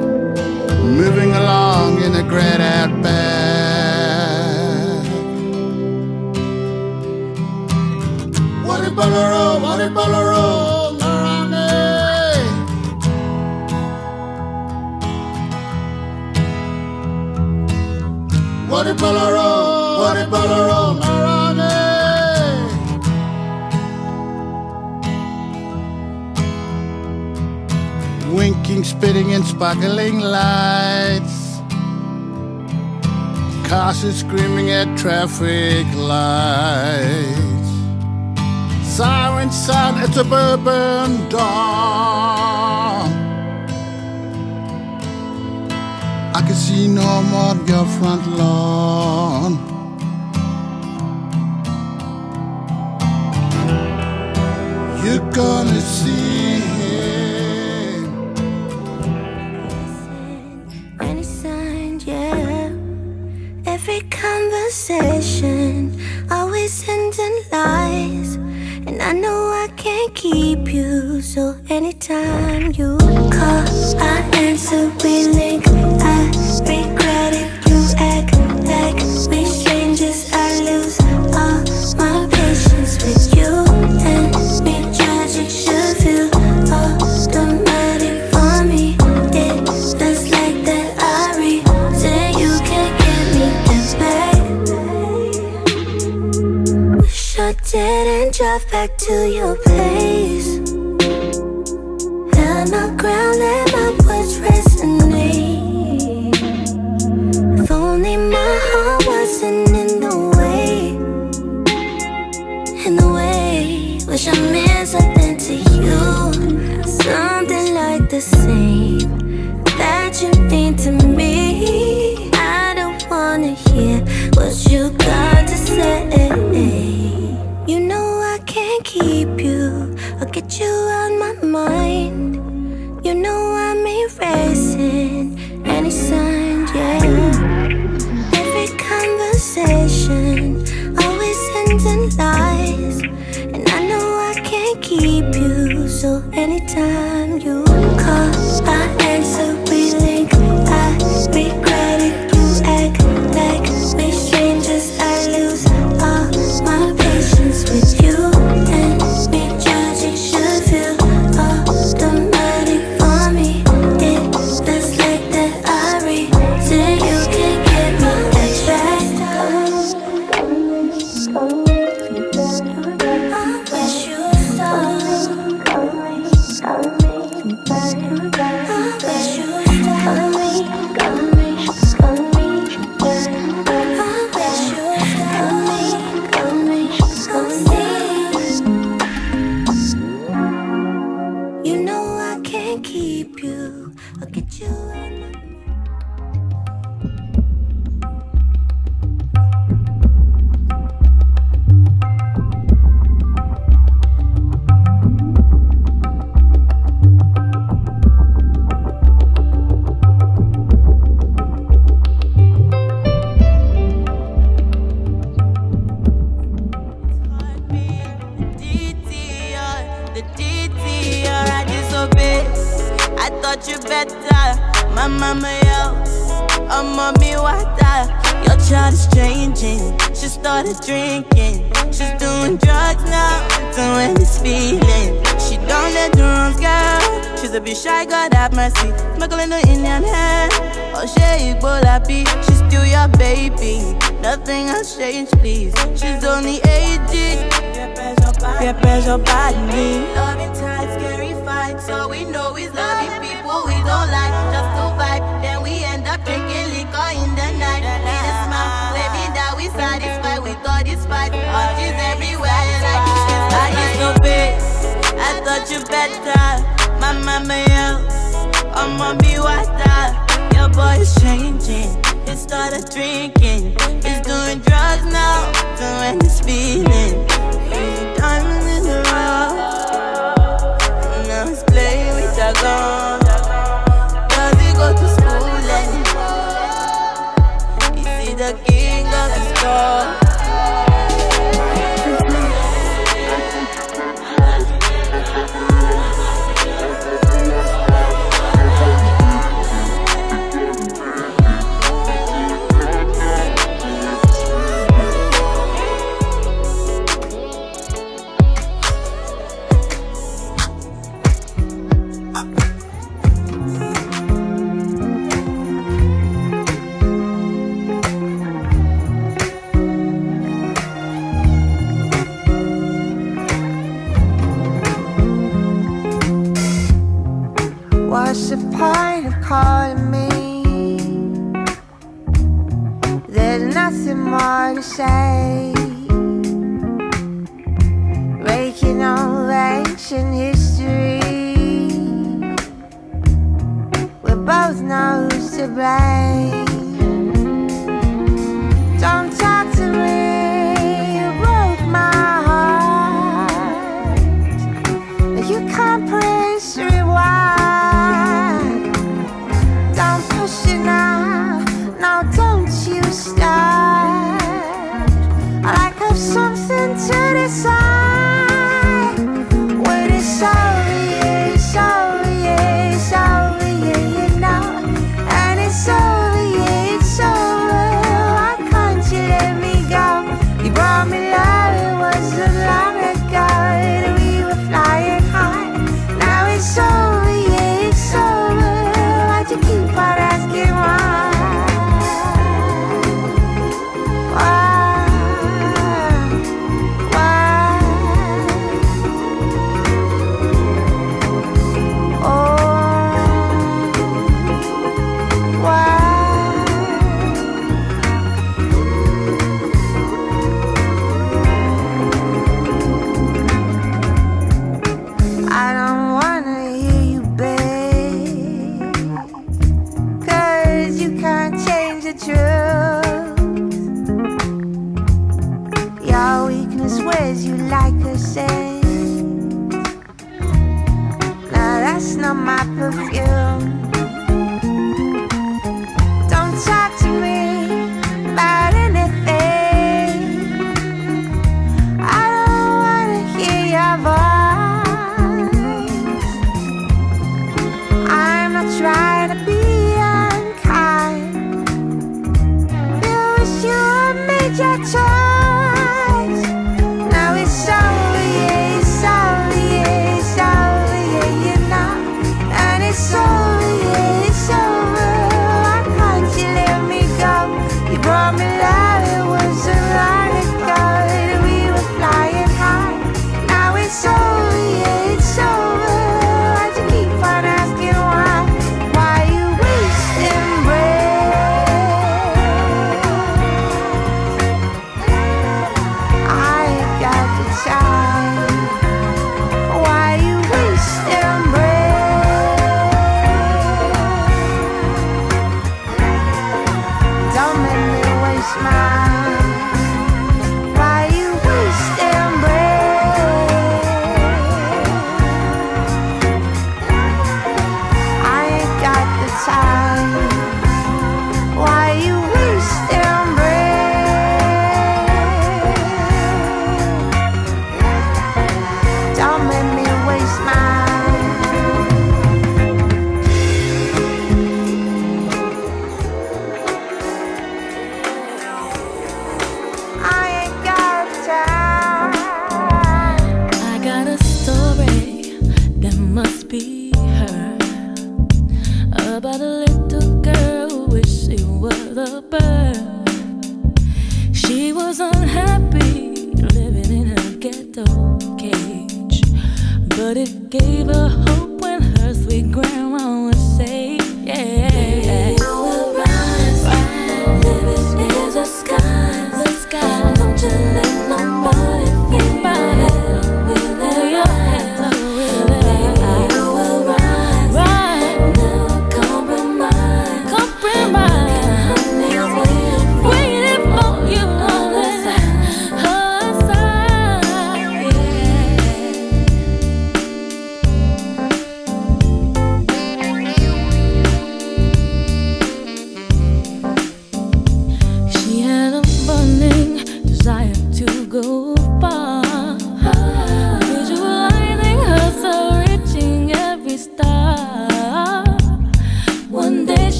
[SPEAKER 20] Moving along in a great outback. What a bolero, oh, what a bolero, oh, Marane. What a bolero, oh, what a bolero, Spitting, and sparkling lights. Cars are screaming at traffic lights. Siren sound at suburban dawn. I can see no more of your front lawn.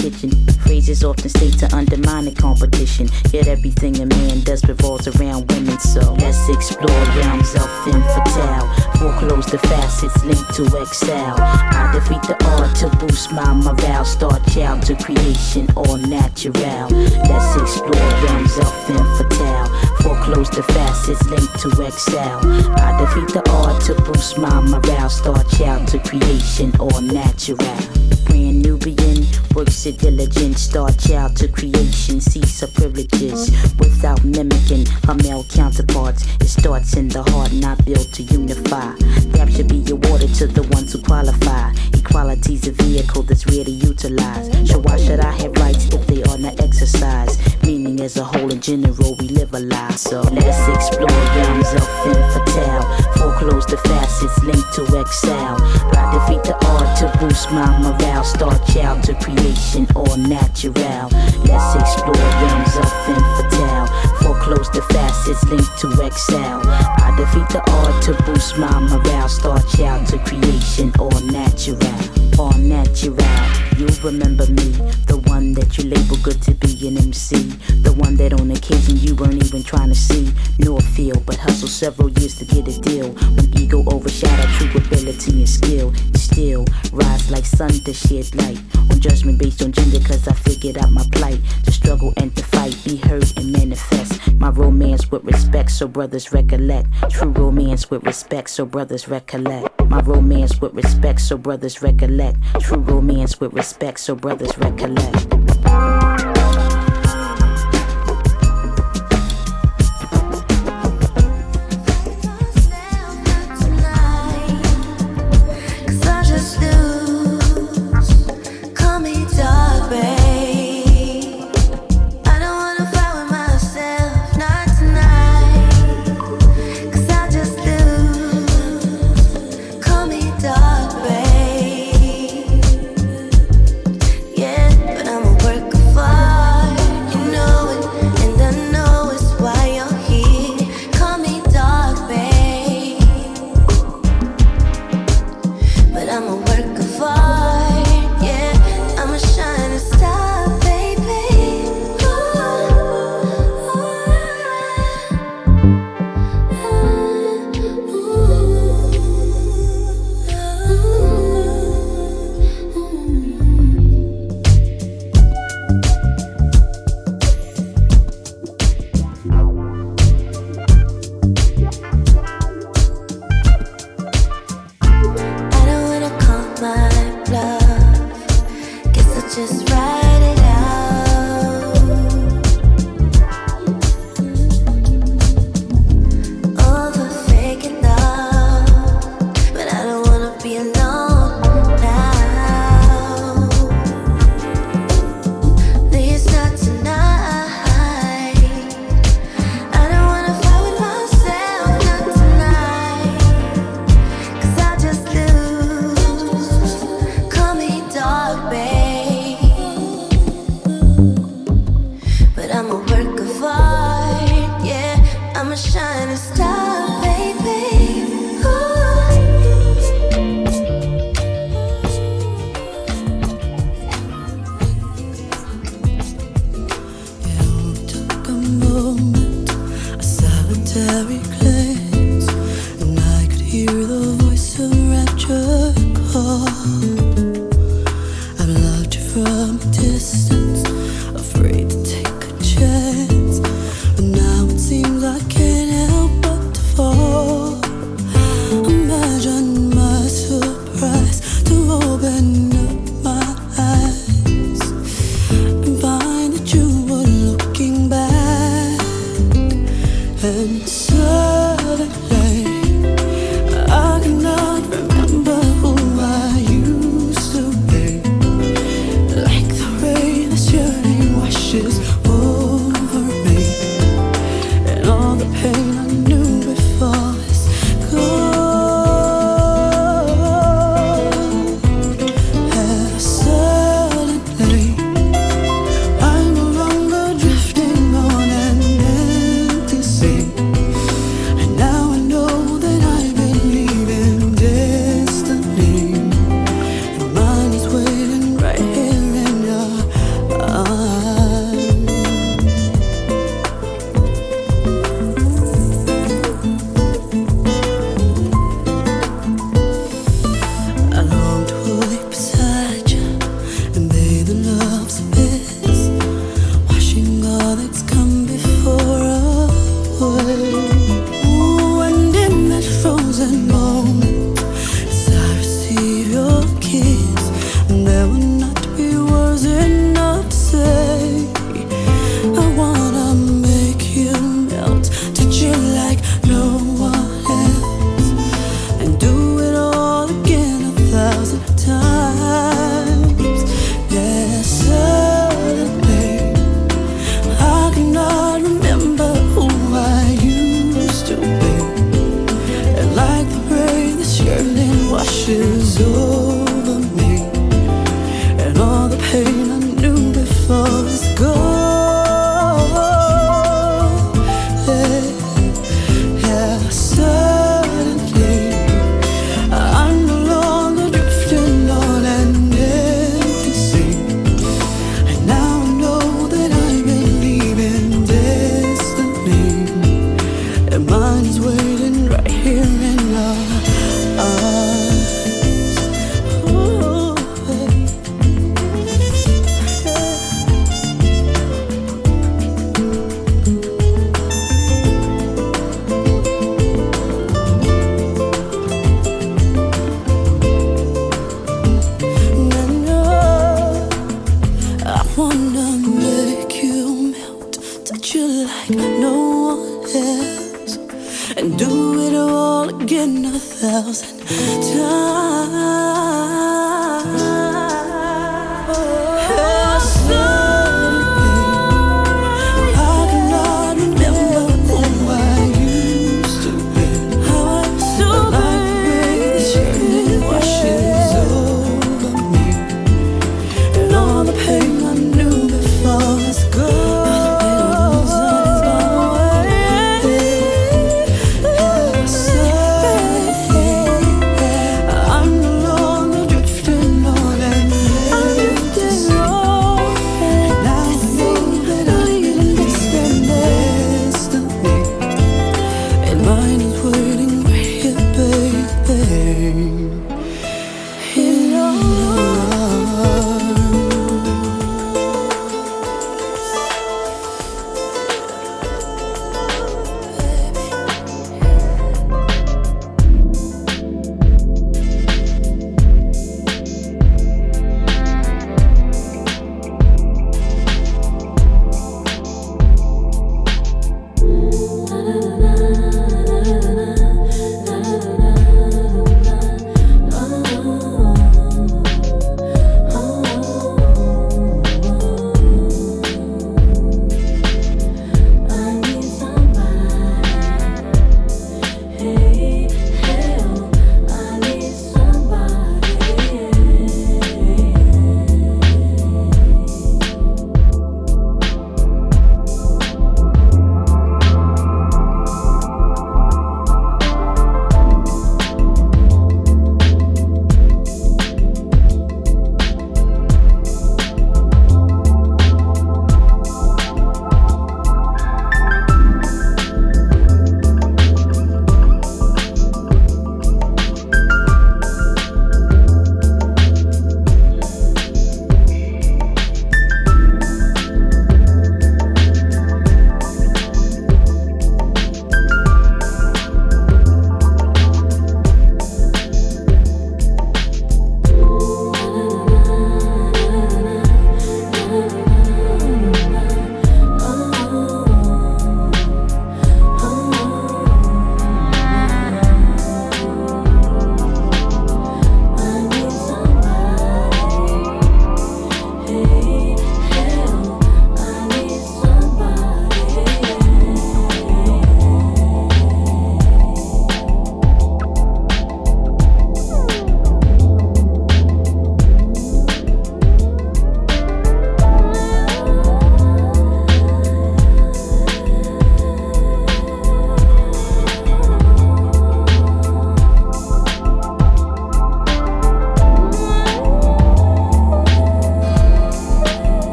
[SPEAKER 21] Kitchen. Phrases often state to undermine the competition. Yet everything a man does revolves around women. So let's explore realms of infantile. Foreclose the facets linked to excel. I defeat the art to boost my morale. Start child to creation, all natural. Let's explore realms of infantile. Foreclose the facets linked to excel. I defeat the art to boost my morale. Start child to creation, all natural. Brand Nubian works it diligent. Start child to creation, sees her privileges without mimicking her male counterparts. It starts in the heart, not built to unify. Rap should be awarded to the ones who qualify. Equality's a vehicle that's rare to utilize. So why should I have rights if they are not exercised? Meaning as a whole in general, we live a lie. So let's explore realms of infantile. Foreclose the facets linked to excel. I defeat the art to boost my morale. Start child to creation, all natural. Let's explore realms of infantile. Foreclose the facets linked to excel. I defeat the art to boost my morale. Start child to creation, all natural. All natural. You remember me, the one that you label good to be an MC. The one that on occasion you weren't even trying to see nor feel, but hustle several years to get a deal. When ego overshadowed true ability and skill, still rise like sun to shed light on judgment based on gender. Cause I figured out my plight to struggle and to fight, be heard and manifest. My romance with respect, so brothers recollect. True romance with respect, so brothers recollect. My romance with respect, so brothers recollect. True romance with respect, so brothers recollect.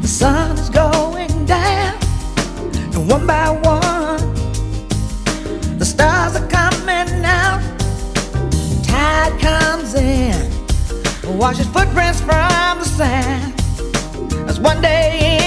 [SPEAKER 14] the
[SPEAKER 22] sun is
[SPEAKER 23] going down, and one by one, the stars are coming out. Tide comes in, washes footprints from the sand. As one day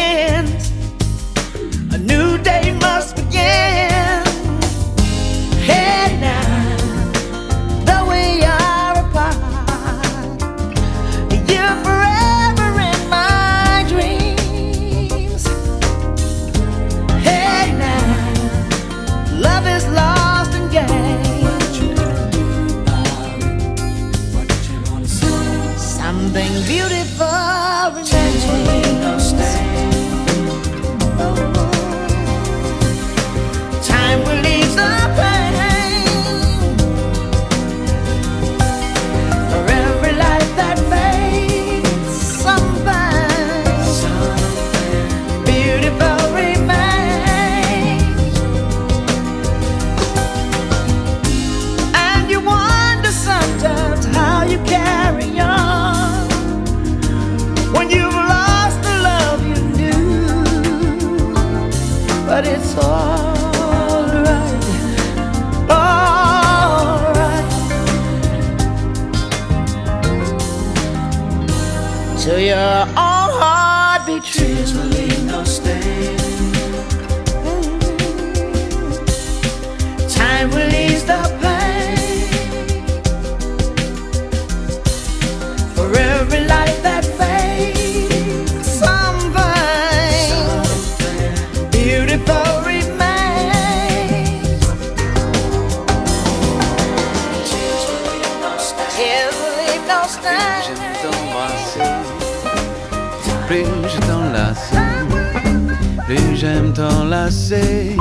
[SPEAKER 17] j'aime t'enlacer.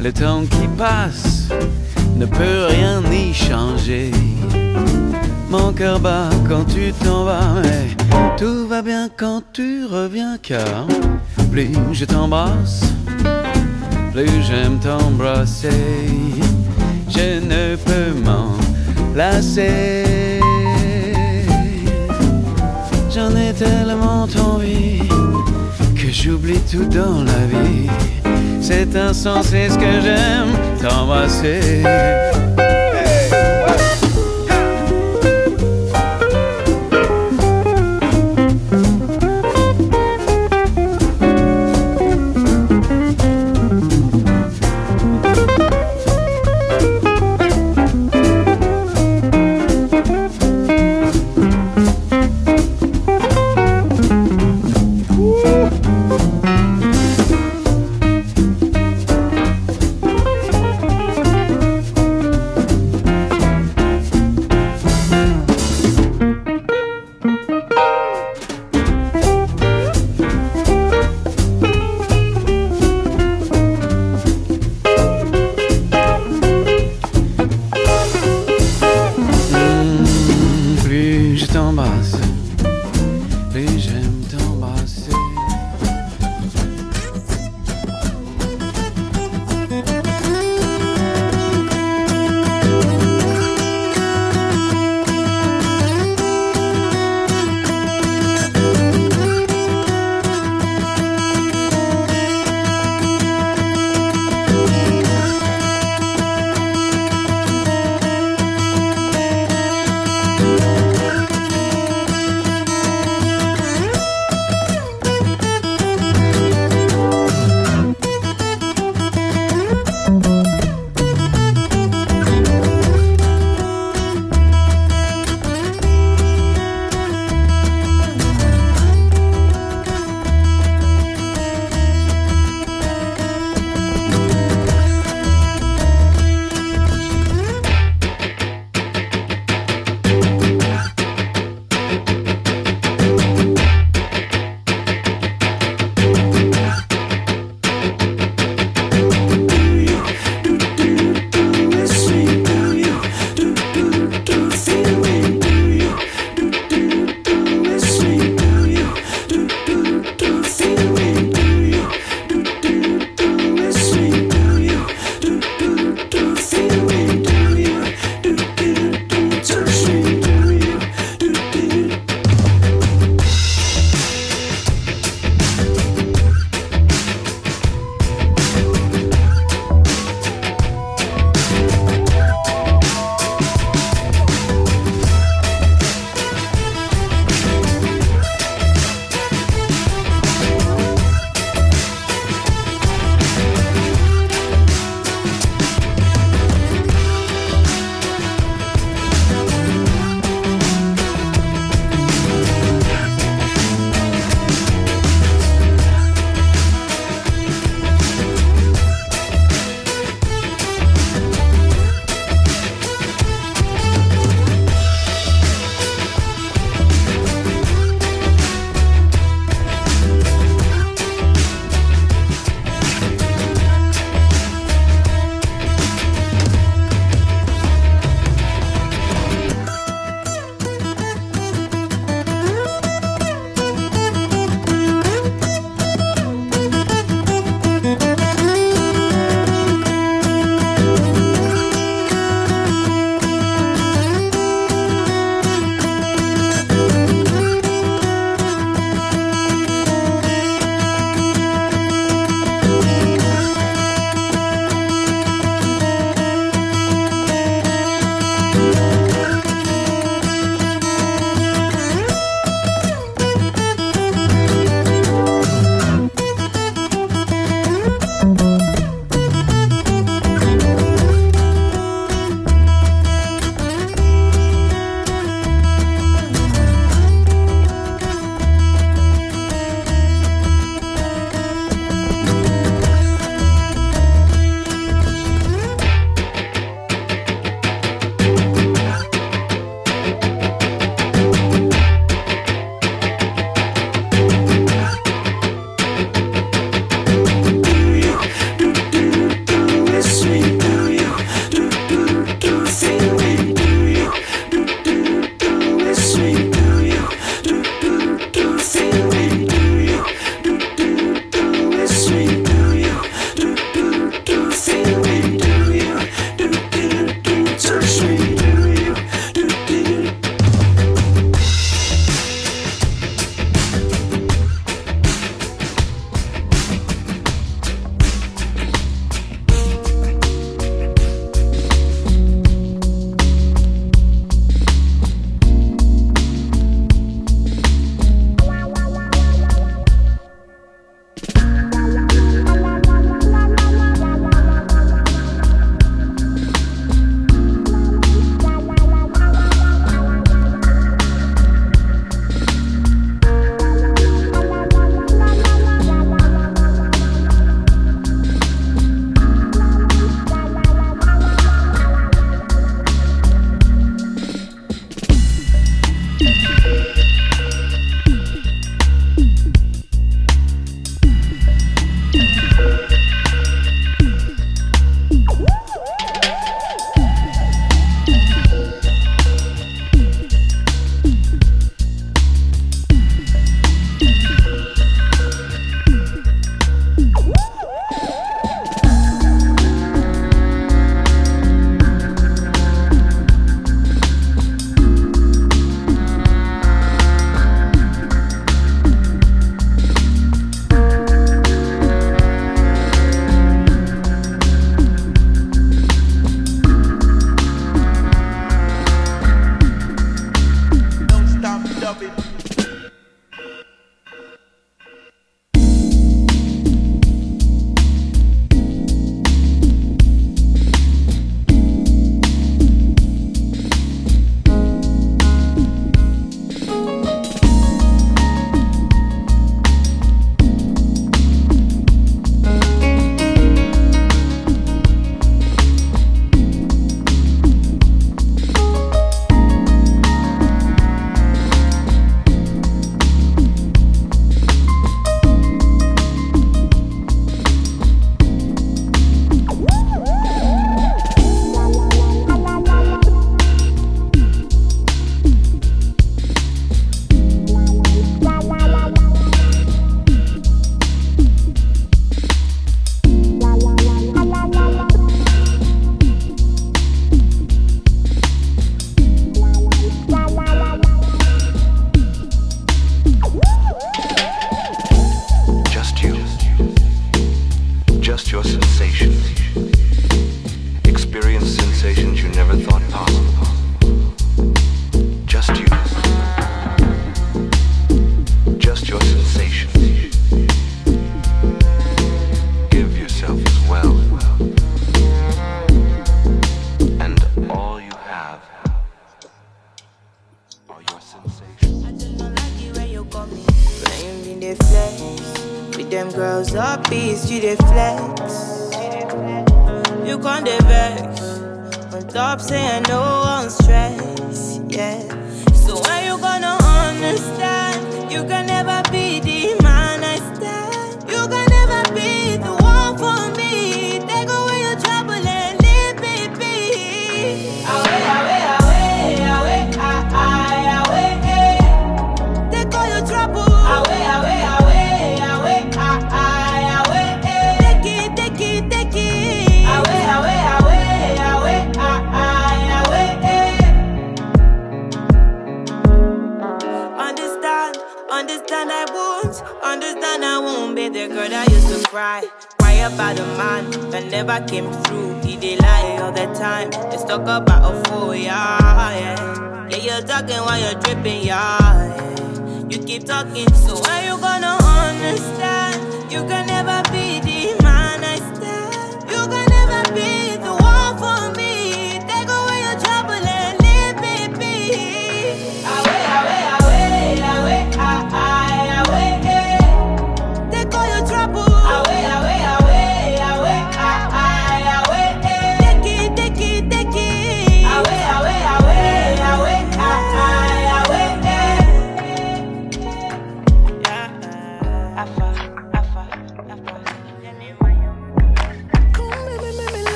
[SPEAKER 17] Le temps qui passe ne peut rien y changer. Mon cœur bat quand tu t'en vas, mais tout va bien quand tu reviens, car plus je t'embrasse, plus j'aime t'embrasser. Je ne peux m'en lasser. J'en ai tellement envie J'oublie tout dans la vie. C'est insensé ce que j'aime t'embrasser.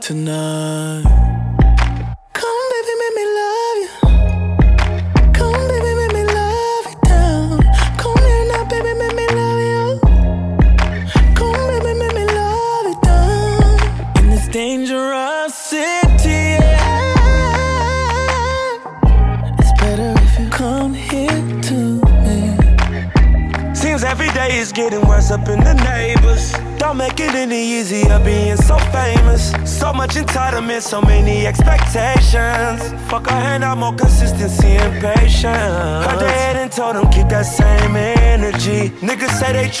[SPEAKER 6] tonight.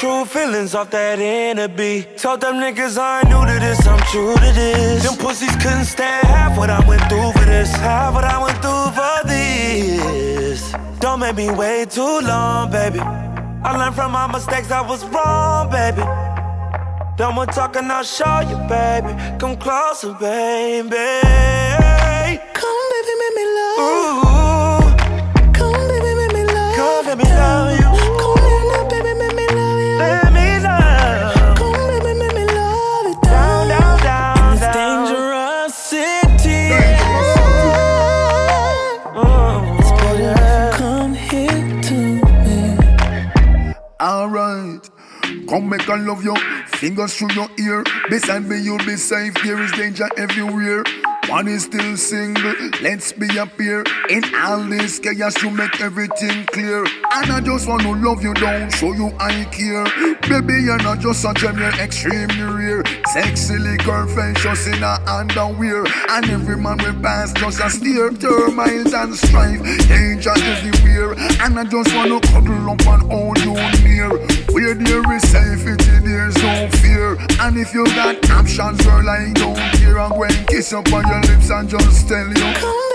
[SPEAKER 24] true feelings off that enemy. Told them niggas I ain't new to this, I'm true to this. Them pussies couldn't stand half what I went through for this, half what I went through for this. Don't make me wait too long, baby. I learned from my mistakes, I was wrong, baby. Don't talk, talking, I'll show you, baby. Come closer, baby.
[SPEAKER 25] Fingers through your ear. Beside me, you'll be safe. There is danger everywhere. One is still single, let's be a pair. In all this chaos, you make everything clear. And I just want to love you down, show you I care. Baby, you're not just a gem, you're extremely rare. Sexily confessions in her underwear. And every man will pass just a steer. Termites and strife, danger everywhere. And I just want to cuddle up and hold you near say there is safety, there's no fear. And if you got options, girl, I don't care. I'm going kiss up on your lips and just tell you.